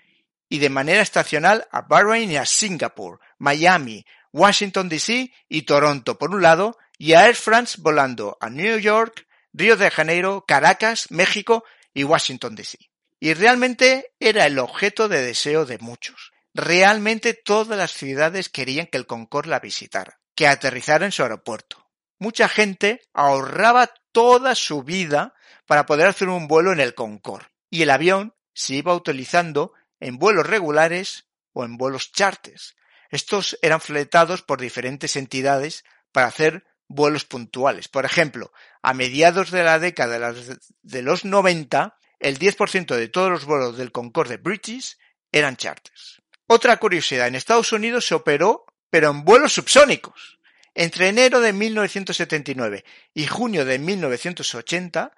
y de manera estacional a Bahrein y a Singapur, Miami, Washington DC y Toronto por un lado, y a Air France volando a New York, Río de Janeiro, Caracas, México y Washington DC. Y realmente era el objeto de deseo de muchos. Realmente todas las ciudades querían que el Concorde la visitara, que aterrizara en su aeropuerto. Mucha gente ahorraba toda su vida para poder hacer un vuelo en el Concorde, y el avión se iba utilizando en vuelos regulares o en vuelos charters. Estos eran fletados por diferentes entidades para hacer vuelos puntuales. Por ejemplo, a mediados de la década de los 90, el 10% de todos los vuelos del Concorde British eran charters. Otra curiosidad, en Estados Unidos se operó, pero en vuelos subsónicos. Entre enero de 1979 y junio de 1980,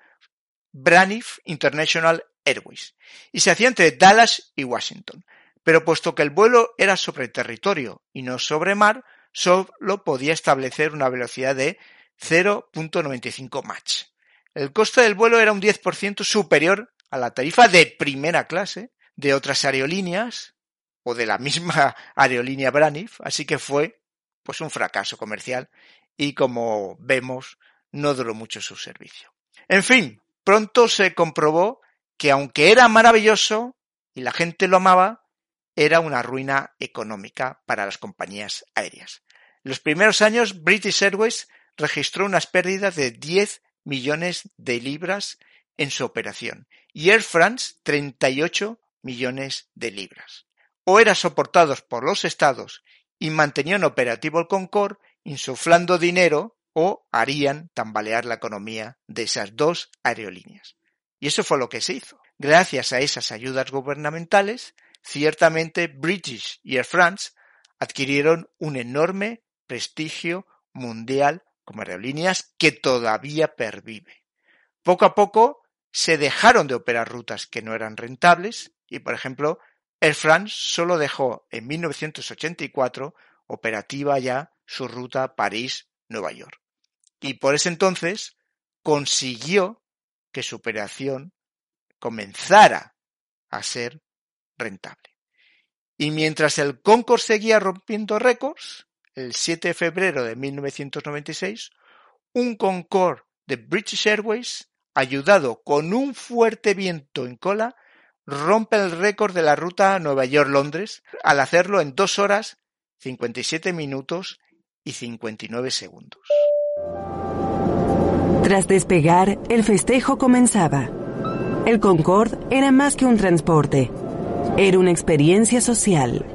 Braniff International Airways, y se hacía entre Dallas y Washington. Pero puesto que el vuelo era sobre territorio y no sobre mar, solo podía establecer una velocidad de 0.95 Mach. El coste del vuelo era un 10% superior a la tarifa de primera clase de otras aerolíneas o de la misma aerolínea Braniff, así que fue pues un fracaso comercial y como vemos no duró mucho su servicio. En fin, pronto se comprobó que aunque era maravilloso y la gente lo amaba, era una ruina económica para las compañías aéreas. En los primeros años British Airways registró unas pérdidas de 10 millones de libras en su operación y Air France 38 millones de libras o eran soportados por los estados y mantenían operativo el Concorde, insuflando dinero o harían tambalear la economía de esas dos aerolíneas. Y eso fue lo que se hizo. Gracias a esas ayudas gubernamentales, ciertamente British y Air France adquirieron un enorme prestigio mundial como aerolíneas que todavía pervive. Poco a poco se dejaron de operar rutas que no eran rentables y, por ejemplo, Air France solo dejó en 1984 operativa ya su ruta París-Nueva York. Y por ese entonces consiguió que su operación comenzara a ser rentable. Y mientras el Concorde seguía rompiendo récords, el 7 de febrero de 1996, un Concorde de British Airways, ayudado con un fuerte viento en cola, rompe el récord de la ruta Nueva York-Londres al hacerlo en 2 horas 57 minutos y 59 segundos. Tras despegar, el festejo comenzaba. El Concorde era más que un transporte, era una experiencia social.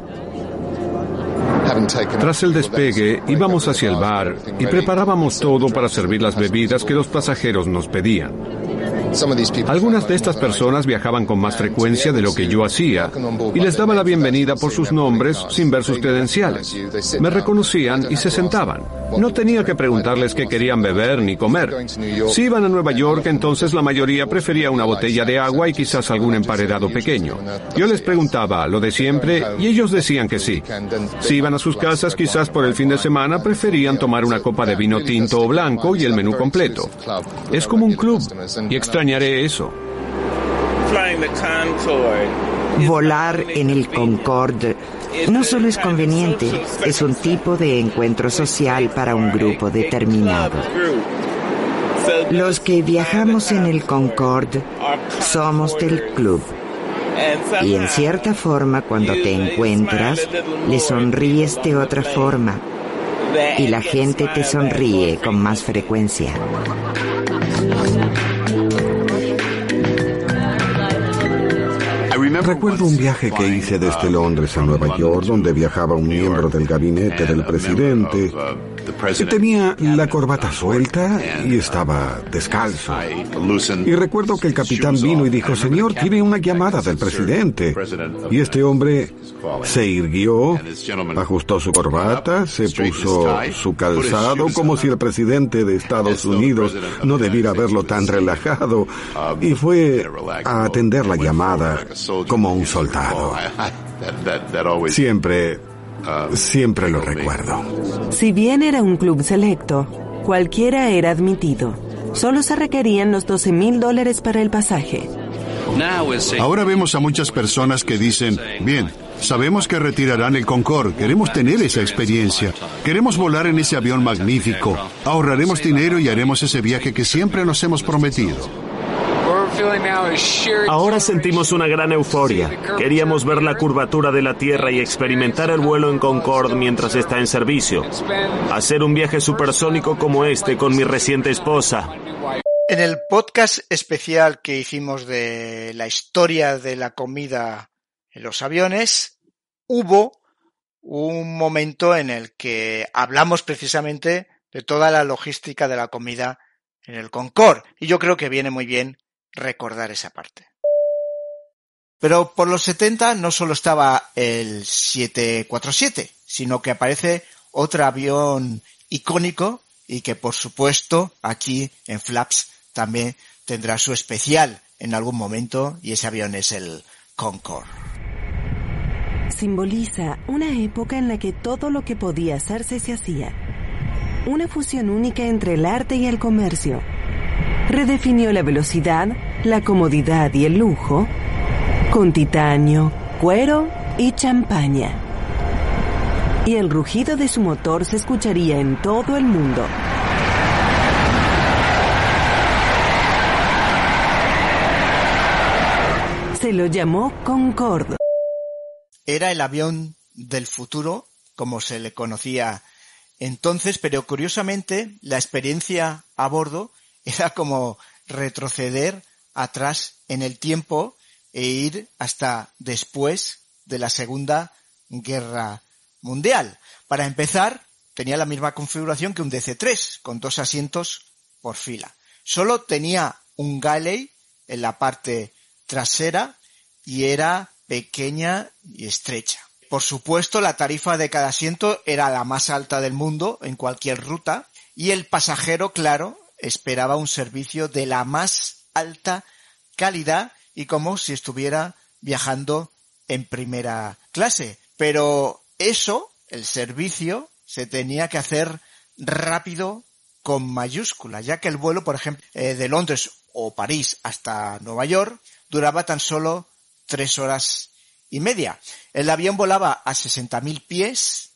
Tras el despegue, íbamos hacia el bar y preparábamos todo para servir las bebidas que los pasajeros nos pedían. Algunas de estas personas viajaban con más frecuencia de lo que yo hacía y les daba la bienvenida por sus nombres sin ver sus credenciales. Me reconocían y se sentaban. No tenía que preguntarles qué querían beber ni comer. Si iban a Nueva York, entonces la mayoría prefería una botella de agua y quizás algún emparedado pequeño. Yo les preguntaba lo de siempre y ellos decían que sí. Si iban a sus casas, quizás por el fin de semana preferían tomar una copa de vino tinto o blanco y el menú completo. Es como un club y extrañaré eso. Volar en el Concorde no solo es conveniente, es un tipo de encuentro social para un grupo determinado. Los que viajamos en el Concorde somos del club. Y en cierta forma cuando te encuentras, le sonríes de otra forma. Y la gente te sonríe con más frecuencia. Recuerdo un viaje que hice desde Londres a Nueva York, donde viajaba un miembro del gabinete del presidente. Tenía la corbata suelta y estaba descalzo. Y recuerdo que el capitán vino y dijo, Señor, tiene una llamada del presidente. Y este hombre se irguió, ajustó su corbata, se puso su calzado como si el presidente de Estados Unidos no debiera verlo tan relajado. y fue a atender la llamada como un soldado. Siempre Siempre lo recuerdo. Si bien era un club selecto, cualquiera era admitido. Solo se requerían los 12 mil dólares para el pasaje. Ahora vemos a muchas personas que dicen, bien, sabemos que retirarán el Concorde, queremos tener esa experiencia, queremos volar en ese avión magnífico, ahorraremos dinero y haremos ese viaje que siempre nos hemos prometido. Ahora sentimos una gran euforia. Queríamos ver la curvatura de la Tierra y experimentar el vuelo en Concorde mientras está en servicio. Hacer un viaje supersónico como este con mi reciente esposa. En el podcast especial que hicimos de la historia de la comida en los aviones, hubo un momento en el que hablamos precisamente de toda la logística de la comida en el Concorde. Y yo creo que viene muy bien recordar esa parte. Pero por los 70 no solo estaba el 747, sino que aparece otro avión icónico y que por supuesto aquí en Flaps también tendrá su especial en algún momento y ese avión es el Concorde. Simboliza una época en la que todo lo que podía hacerse se hacía. Una fusión única entre el arte y el comercio redefinió la velocidad, la comodidad y el lujo con titanio, cuero y champaña. Y el rugido de su motor se escucharía en todo el mundo. Se lo llamó Concorde. Era el avión del futuro, como se le conocía entonces, pero curiosamente la experiencia a bordo era como retroceder atrás en el tiempo e ir hasta después de la Segunda Guerra Mundial. Para empezar, tenía la misma configuración que un DC-3, con dos asientos por fila. Solo tenía un galley en la parte trasera y era pequeña y estrecha. Por supuesto, la tarifa de cada asiento era la más alta del mundo en cualquier ruta y el pasajero, claro, esperaba un servicio de la más alta calidad y como si estuviera viajando en primera clase. Pero eso, el servicio, se tenía que hacer rápido con mayúscula, ya que el vuelo, por ejemplo, eh, de Londres o París hasta Nueva York duraba tan solo tres horas y media. El avión volaba a 60.000 pies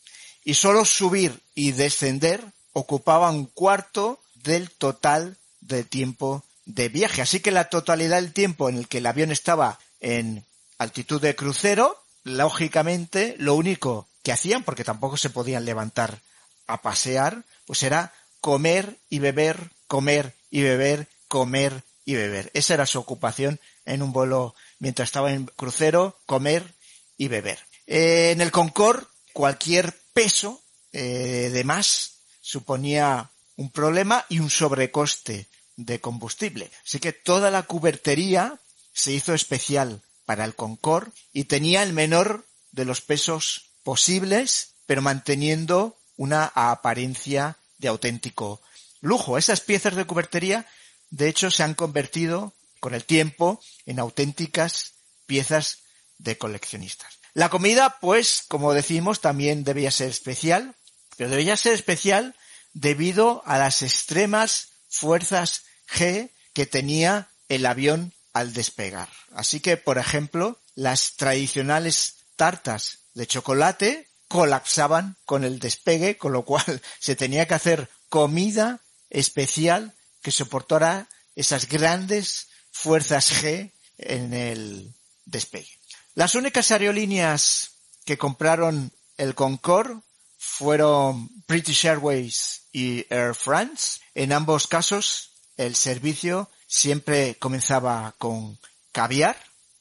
y solo subir y descender ocupaba un cuarto del total de tiempo de viaje. Así que la totalidad del tiempo en el que el avión estaba en altitud de crucero, lógicamente lo único que hacían, porque tampoco se podían levantar a pasear, pues era comer y beber, comer y beber, comer y beber. Esa era su ocupación en un vuelo mientras estaba en crucero, comer y beber. Eh, en el Concorde, cualquier peso eh, de más suponía un problema y un sobrecoste de combustible. Así que toda la cubertería se hizo especial para el Concorde y tenía el menor de los pesos posibles, pero manteniendo una apariencia de auténtico lujo. Esas piezas de cubertería, de hecho, se han convertido con el tiempo en auténticas piezas de coleccionistas. La comida, pues, como decimos, también debía ser especial, pero debía ser especial debido a las extremas fuerzas G que tenía el avión al despegar. Así que, por ejemplo, las tradicionales tartas de chocolate colapsaban con el despegue, con lo cual se tenía que hacer comida especial que soportara esas grandes fuerzas G en el despegue. Las únicas aerolíneas que compraron el Concorde fueron British Airways y Air France. En ambos casos, el servicio siempre comenzaba con caviar,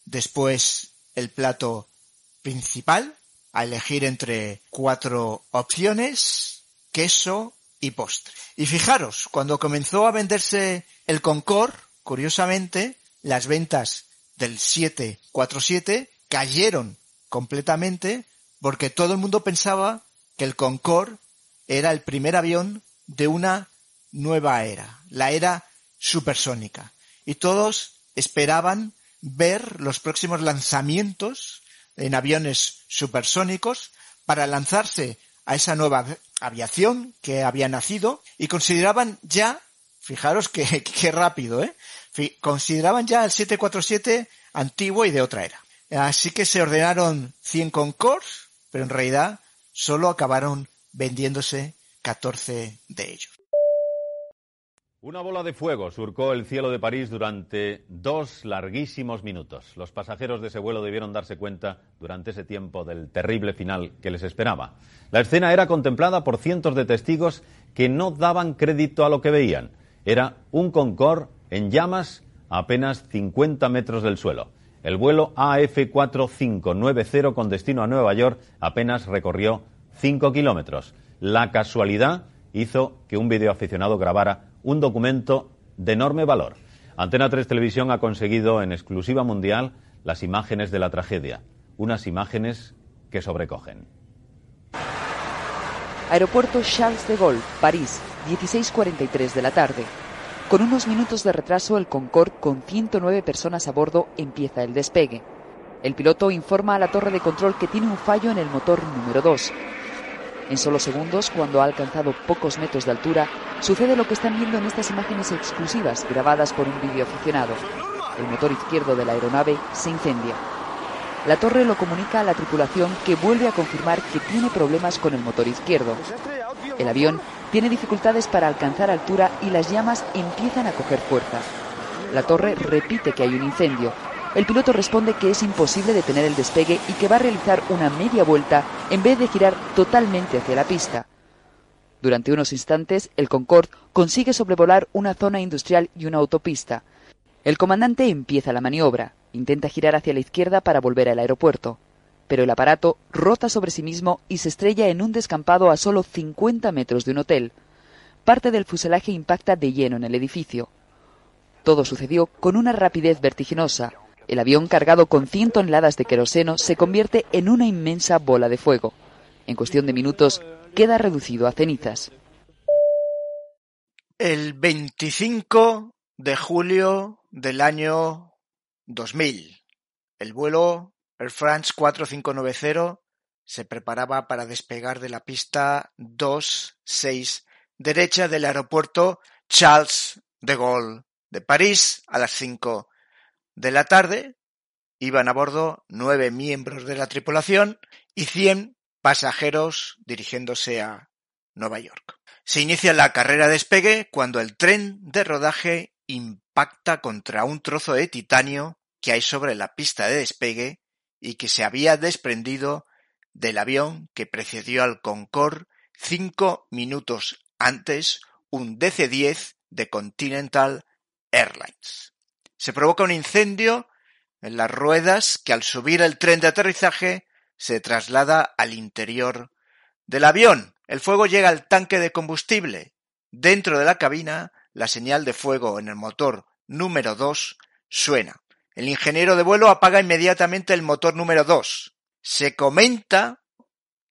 después el plato principal, a elegir entre cuatro opciones, queso y postre. Y fijaros, cuando comenzó a venderse el Concorde, curiosamente, las ventas del 747 cayeron completamente porque todo el mundo pensaba que el Concorde era el primer avión de una nueva era, la era supersónica. Y todos esperaban ver los próximos lanzamientos en aviones supersónicos para lanzarse a esa nueva aviación que había nacido y consideraban ya, fijaros qué rápido, ¿eh? Consideraban ya el 747 antiguo y de otra era. Así que se ordenaron 100 Concords, pero en realidad solo acabaron vendiéndose 14 de ellos. Una bola de fuego surcó el cielo de París durante dos larguísimos minutos. Los pasajeros de ese vuelo debieron darse cuenta durante ese tiempo del terrible final que les esperaba. La escena era contemplada por cientos de testigos que no daban crédito a lo que veían. Era un Concorde en llamas a apenas 50 metros del suelo. El vuelo AF4590 con destino a Nueva York apenas recorrió 5 kilómetros. La casualidad hizo que un videoaficionado grabara un documento de enorme valor. Antena 3 Televisión ha conseguido en exclusiva mundial las imágenes de la tragedia, unas imágenes que sobrecogen. Aeropuerto Charles de Gaulle, París, 16.43 de la tarde. Con unos minutos de retraso, el Concorde, con 109 personas a bordo, empieza el despegue. El piloto informa a la torre de control que tiene un fallo en el motor número 2. En solo segundos, cuando ha alcanzado pocos metros de altura, sucede lo que están viendo en estas imágenes exclusivas grabadas por un videoaficionado. El motor izquierdo de la aeronave se incendia. La torre lo comunica a la tripulación que vuelve a confirmar que tiene problemas con el motor izquierdo. El avión tiene dificultades para alcanzar altura y las llamas empiezan a coger fuerza. La torre repite que hay un incendio. El piloto responde que es imposible detener el despegue y que va a realizar una media vuelta en vez de girar totalmente hacia la pista. Durante unos instantes, el Concorde consigue sobrevolar una zona industrial y una autopista. El comandante empieza la maniobra, intenta girar hacia la izquierda para volver al aeropuerto pero el aparato rota sobre sí mismo y se estrella en un descampado a solo 50 metros de un hotel. Parte del fuselaje impacta de lleno en el edificio. Todo sucedió con una rapidez vertiginosa. El avión cargado con 100 toneladas de queroseno se convierte en una inmensa bola de fuego. En cuestión de minutos queda reducido a cenizas. El 25 de julio del año 2000, el vuelo Air France 4590 se preparaba para despegar de la pista 2-6 derecha del aeropuerto Charles de Gaulle de París a las 5 de la tarde. Iban a bordo nueve miembros de la tripulación y 100 pasajeros dirigiéndose a Nueva York. Se inicia la carrera de despegue cuando el tren de rodaje impacta contra un trozo de titanio que hay sobre la pista de despegue y que se había desprendido del avión que precedió al Concorde cinco minutos antes, un DC-10 de Continental Airlines. Se provoca un incendio en las ruedas que al subir el tren de aterrizaje se traslada al interior del avión. El fuego llega al tanque de combustible. Dentro de la cabina, la señal de fuego en el motor número 2 suena. El ingeniero de vuelo apaga inmediatamente el motor número 2. Se comenta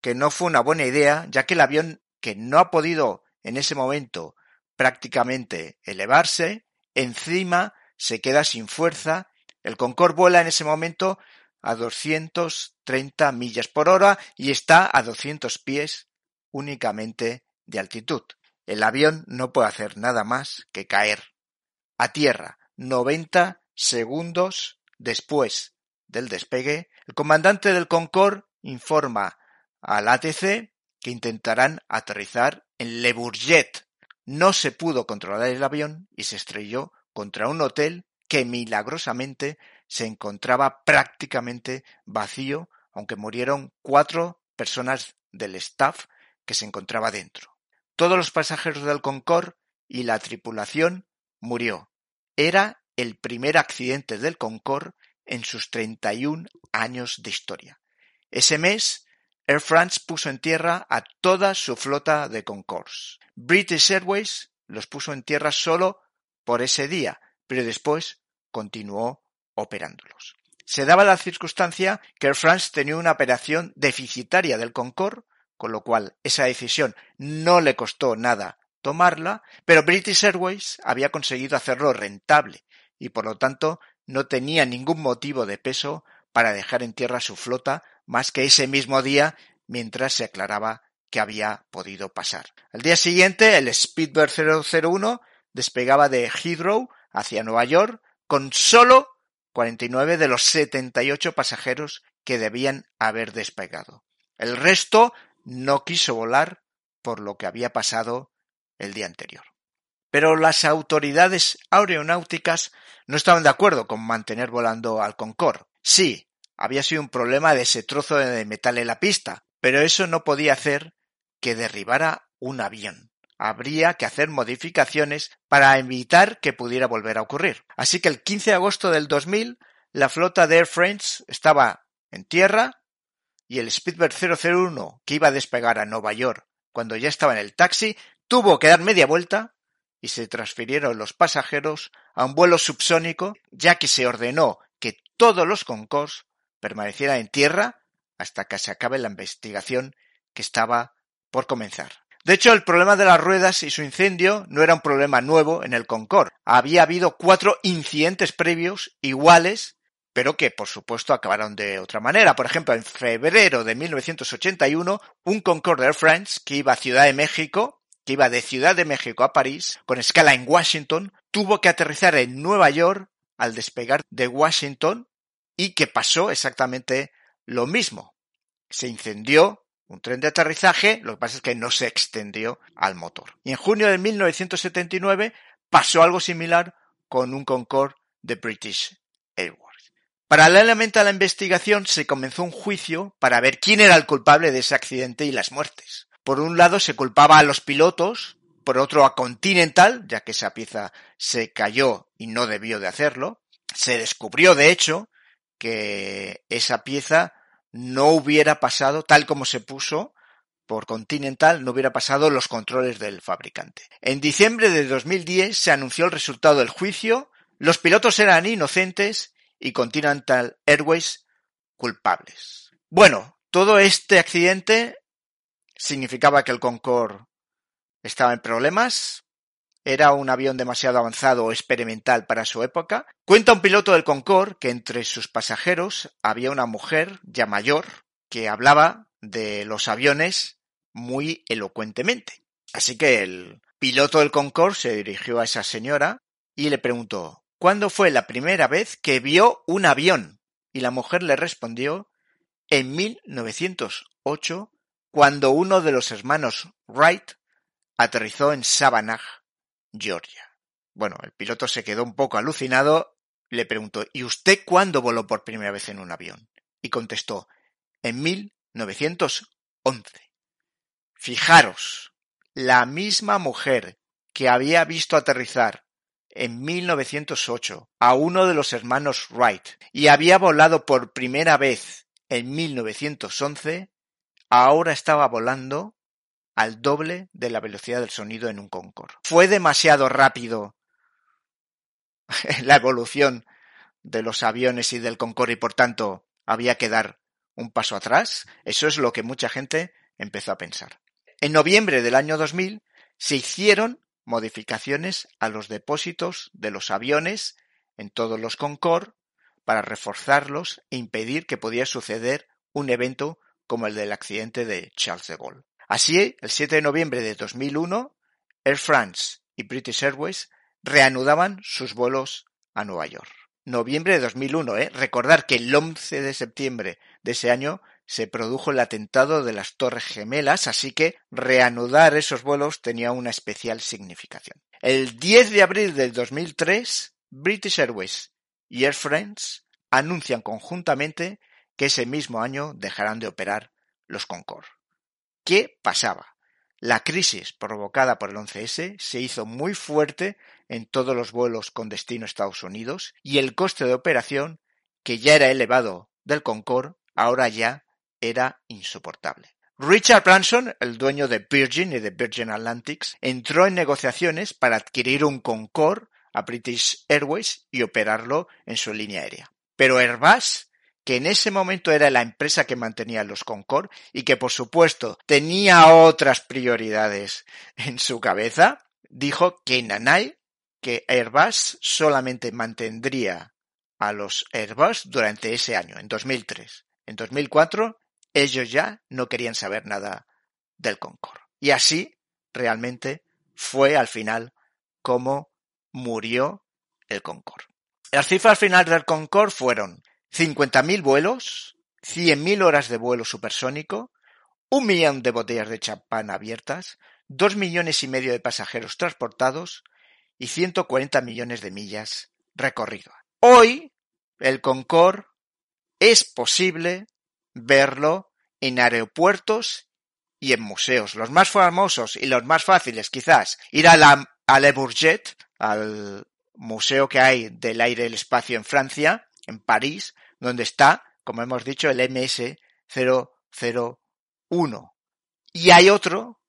que no fue una buena idea, ya que el avión que no ha podido en ese momento prácticamente elevarse, encima se queda sin fuerza. El Concorde vuela en ese momento a 230 millas por hora y está a 200 pies únicamente de altitud. El avión no puede hacer nada más que caer a tierra 90 segundos después del despegue. El comandante del Concorde informa al ATC que intentarán aterrizar en Le Bourget. No se pudo controlar el avión y se estrelló contra un hotel que milagrosamente se encontraba prácticamente vacío, aunque murieron cuatro personas del staff que se encontraba dentro. Todos los pasajeros del Concorde y la tripulación murió. Era el primer accidente del Concorde en sus 31 años de historia. Ese mes, Air France puso en tierra a toda su flota de Concords. British Airways los puso en tierra solo por ese día, pero después continuó operándolos. Se daba la circunstancia que Air France tenía una operación deficitaria del Concorde, con lo cual esa decisión no le costó nada tomarla, pero British Airways había conseguido hacerlo rentable y por lo tanto no tenía ningún motivo de peso para dejar en tierra su flota más que ese mismo día mientras se aclaraba que había podido pasar. Al día siguiente, el Speedbird 001 despegaba de Heathrow hacia Nueva York con solo 49 de los 78 pasajeros que debían haber despegado. El resto no quiso volar por lo que había pasado el día anterior. Pero las autoridades aeronáuticas no estaban de acuerdo con mantener volando al Concorde. Sí, había sido un problema de ese trozo de metal en la pista, pero eso no podía hacer que derribara un avión habría que hacer modificaciones para evitar que pudiera volver a ocurrir. Así que el 15 de agosto del 2000, la flota de Air France estaba en tierra y el Speedbird 001 que iba a despegar a Nueva York cuando ya estaba en el taxi tuvo que dar media vuelta y se transfirieron los pasajeros a un vuelo subsónico ya que se ordenó que todos los Concords permanecieran en tierra hasta que se acabe la investigación que estaba por comenzar. De hecho, el problema de las ruedas y su incendio no era un problema nuevo en el Concorde. Había habido cuatro incidentes previos iguales, pero que por supuesto acabaron de otra manera. Por ejemplo, en febrero de 1981, un Concorde Air France que iba a Ciudad de México, que iba de Ciudad de México a París, con escala en Washington, tuvo que aterrizar en Nueva York al despegar de Washington y que pasó exactamente lo mismo. Se incendió un tren de aterrizaje, lo que pasa es que no se extendió al motor. Y en junio de 1979 pasó algo similar con un Concorde de British Airways. Paralelamente a la investigación se comenzó un juicio para ver quién era el culpable de ese accidente y las muertes. Por un lado se culpaba a los pilotos, por otro a Continental, ya que esa pieza se cayó y no debió de hacerlo. Se descubrió, de hecho, que esa pieza no hubiera pasado tal como se puso por Continental, no hubiera pasado los controles del fabricante. En diciembre de 2010 se anunció el resultado del juicio, los pilotos eran inocentes y Continental Airways culpables. Bueno, todo este accidente significaba que el Concorde estaba en problemas, era un avión demasiado avanzado o experimental para su época. Cuenta un piloto del Concorde que entre sus pasajeros había una mujer ya mayor que hablaba de los aviones muy elocuentemente. Así que el piloto del Concorde se dirigió a esa señora y le preguntó ¿Cuándo fue la primera vez que vio un avión? Y la mujer le respondió en 1908, cuando uno de los hermanos Wright aterrizó en Savannah, Georgia. Bueno, el piloto se quedó un poco alucinado, le preguntó ¿Y usted cuándo voló por primera vez en un avión? Y contestó en 1911. Fijaros, la misma mujer que había visto aterrizar en 1908 a uno de los hermanos Wright y había volado por primera vez en 1911, ahora estaba volando al doble de la velocidad del sonido en un Concorde. Fue demasiado rápido la evolución de los aviones y del Concorde y por tanto había que dar un paso atrás. Eso es lo que mucha gente empezó a pensar. En noviembre del año 2000 se hicieron modificaciones a los depósitos de los aviones en todos los Concorde para reforzarlos e impedir que pudiera suceder un evento como el del accidente de Charles de Gaulle. Así, el 7 de noviembre de 2001, Air France y British Airways reanudaban sus vuelos a Nueva York. Noviembre de 2001, ¿eh? Recordar que el 11 de septiembre de ese año se produjo el atentado de las Torres Gemelas, así que reanudar esos vuelos tenía una especial significación. El 10 de abril del 2003, British Airways y Air France anuncian conjuntamente que ese mismo año dejarán de operar los Concorde. ¿Qué pasaba? La crisis provocada por el 11S se hizo muy fuerte en todos los vuelos con destino a Estados Unidos y el coste de operación, que ya era elevado del Concorde, ahora ya era insoportable. Richard Branson, el dueño de Virgin y de Virgin Atlantics, entró en negociaciones para adquirir un Concorde a British Airways y operarlo en su línea aérea. Pero Airbus, que en ese momento era la empresa que mantenía los Concorde y que por supuesto tenía otras prioridades en su cabeza, dijo que Nanay, que Airbus solamente mantendría a los Airbus durante ese año, en 2003. En 2004 ellos ya no querían saber nada del Concorde. Y así realmente fue al final como murió el Concorde. Las cifras finales del Concorde fueron 50.000 vuelos, 100.000 horas de vuelo supersónico, un millón de botellas de champán abiertas, dos millones y medio de pasajeros transportados y 140 millones de millas recorrido. Hoy, el Concorde es posible verlo en aeropuertos y en museos. Los más famosos y los más fáciles, quizás, ir a la, a Le Bourget, al museo que hay del aire y el espacio en Francia, en París, donde está, como hemos dicho, el MS-001. Y hay otro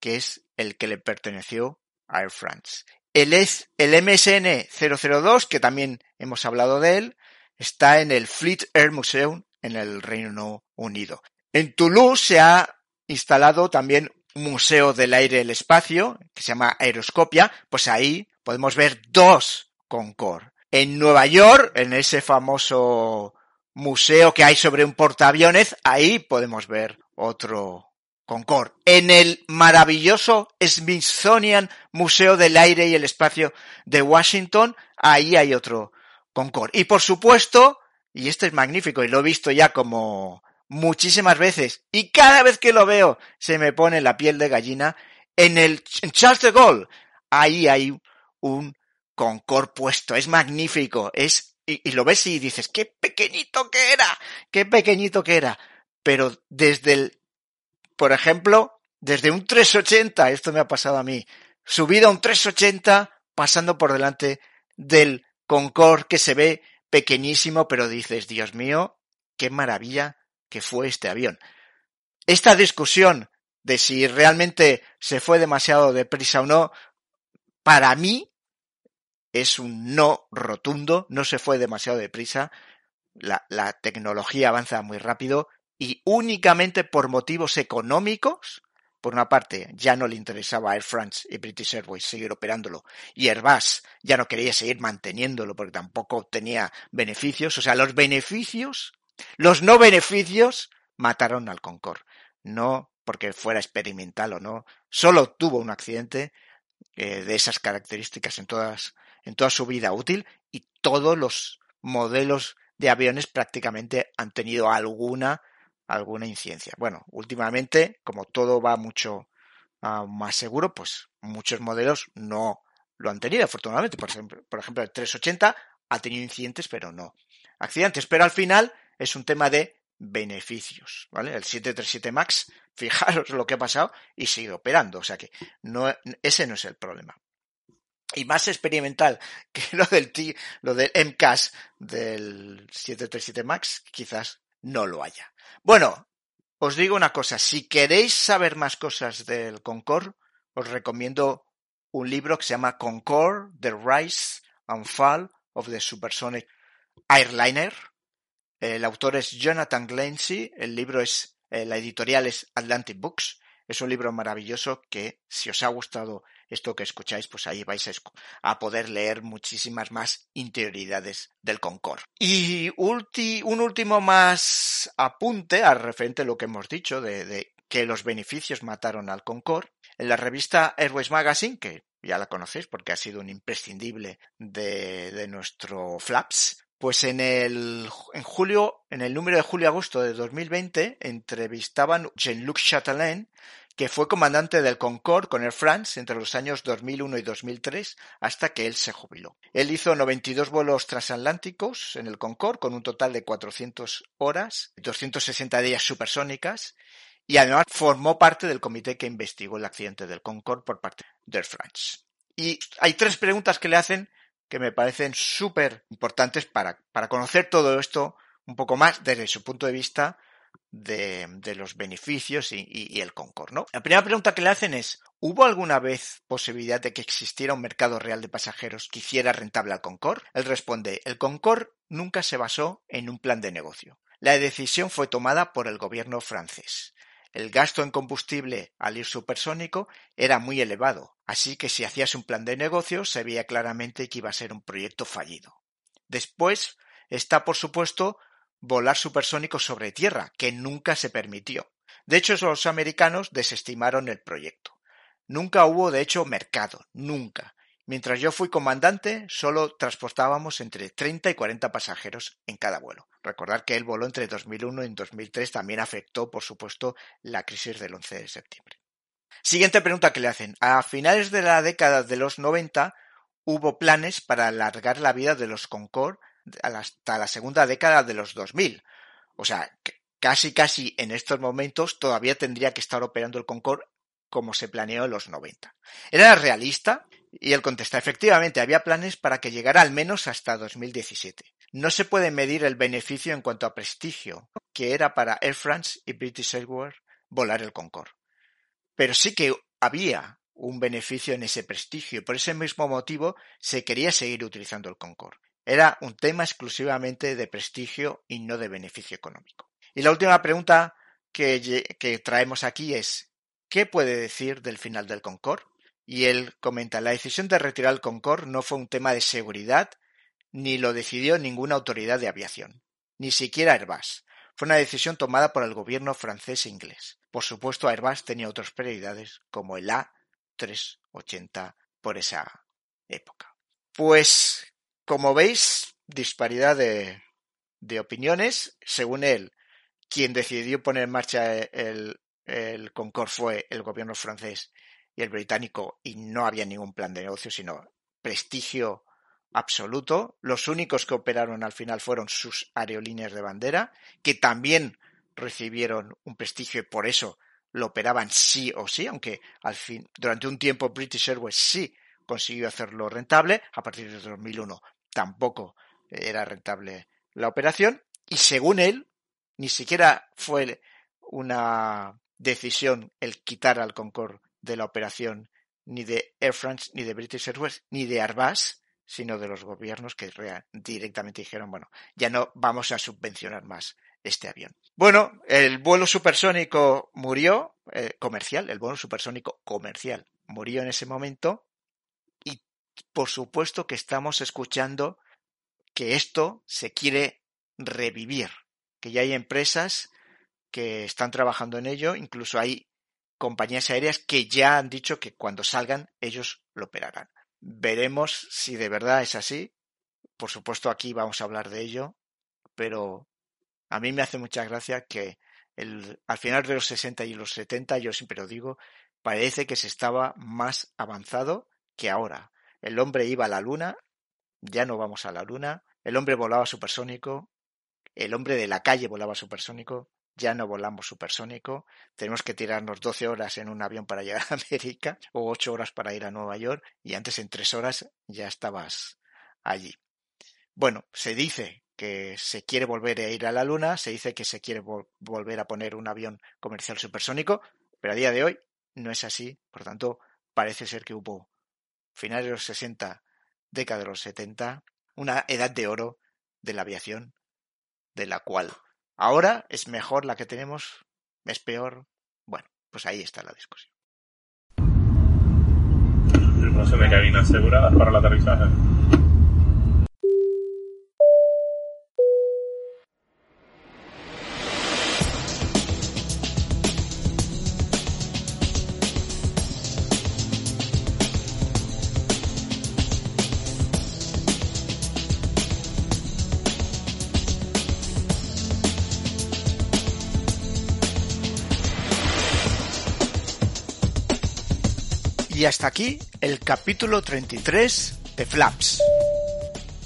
que es el que le perteneció a Air France. El, es, el MSN-002, que también hemos hablado de él, está en el Fleet Air Museum en el Reino Unido. En Toulouse se ha instalado también un museo del aire y el espacio, que se llama Aeroscopia, pues ahí podemos ver dos Concorde. En Nueva York, en ese famoso museo que hay sobre un portaaviones, ahí podemos ver otro Concorde. En el maravilloso Smithsonian Museo del Aire y el Espacio de Washington, ahí hay otro Concorde. Y por supuesto, y esto es magnífico y lo he visto ya como muchísimas veces y cada vez que lo veo se me pone la piel de gallina, en el Charles de Gaulle, ahí hay un Concorde puesto, es magnífico, es y, y, lo ves y dices, qué pequeñito que era, qué pequeñito que era. Pero desde el, por ejemplo, desde un 380, esto me ha pasado a mí, subido a un 380, pasando por delante del Concorde que se ve pequeñísimo, pero dices, Dios mío, qué maravilla que fue este avión. Esta discusión de si realmente se fue demasiado deprisa o no, para mí es un no rotundo, no se fue demasiado deprisa, la, la tecnología avanza muy rápido y únicamente por motivos económicos, por una parte, ya no le interesaba a Air France y British Airways seguir operándolo, y Airbus ya no quería seguir manteniéndolo porque tampoco tenía beneficios. O sea, los beneficios, los no beneficios, mataron al Concorde. No porque fuera experimental o no, solo tuvo un accidente eh, de esas características en todas en toda su vida útil y todos los modelos de aviones prácticamente han tenido alguna alguna incidencia. Bueno, últimamente, como todo va mucho uh, más seguro, pues muchos modelos no lo han tenido, afortunadamente. Por ejemplo, por ejemplo, el 380 ha tenido incidentes, pero no accidentes. Pero al final es un tema de beneficios, ¿vale? El 737 MAX, fijaros lo que ha pasado y sigue operando, o sea que no, ese no es el problema y más experimental que lo del, T, lo del MCAS del 737 MAX, quizás no lo haya. Bueno, os digo una cosa, si queréis saber más cosas del Concorde, os recomiendo un libro que se llama Concorde, The Rise and Fall of the Supersonic Airliner. El autor es Jonathan Glancy, el libro es, eh, la editorial es Atlantic Books. Es un libro maravilloso que, si os ha gustado esto que escucháis, pues ahí vais a, poder leer muchísimas más interioridades del Concord. Y un último más apunte al referente a lo que hemos dicho de, que los beneficios mataron al Concord. En la revista Airways Magazine, que ya la conocéis porque ha sido un imprescindible de, de nuestro Flaps, pues en el en julio, en el número de julio-agosto de 2020, entrevistaban Jean-Luc Chatelain, que fue comandante del Concorde con Air France entre los años 2001 y 2003 hasta que él se jubiló. Él hizo 92 vuelos transatlánticos en el Concorde con un total de 400 horas, 260 días supersónicas y además formó parte del comité que investigó el accidente del Concorde por parte de Air France. Y hay tres preguntas que le hacen que me parecen súper importantes para, para conocer todo esto un poco más desde su punto de vista de, los beneficios y, el Concorde. ¿no? La primera pregunta que le hacen es, ¿hubo alguna vez posibilidad de que existiera un mercado real de pasajeros que hiciera rentable al Concorde? Él responde, el Concorde nunca se basó en un plan de negocio. La decisión fue tomada por el gobierno francés. El gasto en combustible al ir supersónico era muy elevado, así que si hacías un plan de negocio se veía claramente que iba a ser un proyecto fallido. Después está, por supuesto, volar supersónico sobre tierra, que nunca se permitió. De hecho, los americanos desestimaron el proyecto. Nunca hubo, de hecho, mercado, nunca. Mientras yo fui comandante, solo transportábamos entre 30 y 40 pasajeros en cada vuelo. Recordar que el voló entre 2001 y 2003 también afectó, por supuesto, la crisis del 11 de septiembre. Siguiente pregunta que le hacen. A finales de la década de los 90 hubo planes para alargar la vida de los Concorde hasta la segunda década de los 2000. O sea, casi casi en estos momentos todavía tendría que estar operando el Concorde como se planeó en los 90. Era realista y él contesta, efectivamente, había planes para que llegara al menos hasta 2017. No se puede medir el beneficio en cuanto a prestigio que era para Air France y British Airways volar el Concorde. Pero sí que había un beneficio en ese prestigio y por ese mismo motivo se quería seguir utilizando el Concorde. Era un tema exclusivamente de prestigio y no de beneficio económico. Y la última pregunta que, traemos aquí es, ¿qué puede decir del final del Concorde? Y él comenta, la decisión de retirar el Concorde no fue un tema de seguridad, ni lo decidió ninguna autoridad de aviación, ni siquiera Airbus. Fue una decisión tomada por el gobierno francés e inglés. Por supuesto, Airbus tenía otras prioridades, como el A380 por esa época. Pues como veis, disparidad de, opiniones. Según él, quien decidió poner en marcha el, el fue el gobierno francés y el británico y no había ningún plan de negocio, sino prestigio absoluto. Los únicos que operaron al final fueron sus aerolíneas de bandera, que también recibieron un prestigio y por eso lo operaban sí o sí, aunque al fin, durante un tiempo British Airways sí consiguió hacerlo rentable, a partir de 2001 tampoco era rentable la operación y según él, ni siquiera fue una decisión el quitar al Concorde de la operación ni de Air France, ni de British Airways, ni de Airbus, sino de los gobiernos que directamente dijeron, bueno, ya no vamos a subvencionar más este avión. Bueno, el vuelo supersónico murió, eh, comercial, el vuelo supersónico comercial murió en ese momento por supuesto que estamos escuchando que esto se quiere revivir, que ya hay empresas que están trabajando en ello, incluso hay compañías aéreas que ya han dicho que cuando salgan ellos lo operarán. Veremos si de verdad es así. Por supuesto aquí vamos a hablar de ello, pero a mí me hace mucha gracia que al final de los 60 y los 70, yo siempre lo digo, parece que se estaba más avanzado que ahora. El hombre iba a la luna, ya no vamos a la luna. El hombre volaba supersónico. El hombre de la calle volaba supersónico. Ya no volamos supersónico. Tenemos que tirarnos 12 horas en un avión para llegar a América o 8 horas para ir a Nueva York y antes en 3 horas ya estabas allí. Bueno, se dice que se quiere volver a ir a la Luna, se dice que se quiere volver a poner un avión comercial supersónico, pero a día de hoy no es así. Por tanto, parece ser que hubo finales de los 60, década de los 70, una edad de oro de la aviación, de la cual ahora es mejor la que tenemos, es peor. Bueno, pues ahí está la discusión. De para el aterrizaje. Y hasta aquí el capítulo 33 de Flaps.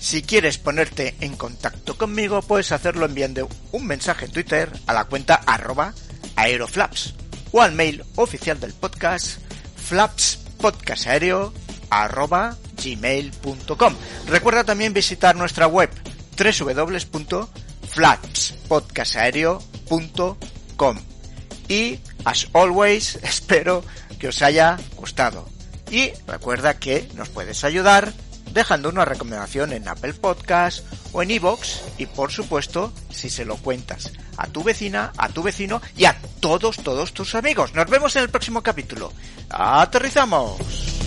Si quieres ponerte en contacto conmigo, puedes hacerlo enviando un mensaje en Twitter a la cuenta arroba aeroflaps o al mail oficial del podcast flapspodcastaereo arroba gmail.com. Recuerda también visitar nuestra web www.flapspodcastaereo.com y, as always, espero que os haya gustado. Y recuerda que nos puedes ayudar dejando una recomendación en Apple Podcast o en iVoox y por supuesto si se lo cuentas a tu vecina, a tu vecino y a todos, todos tus amigos. Nos vemos en el próximo capítulo. ¡Aterrizamos!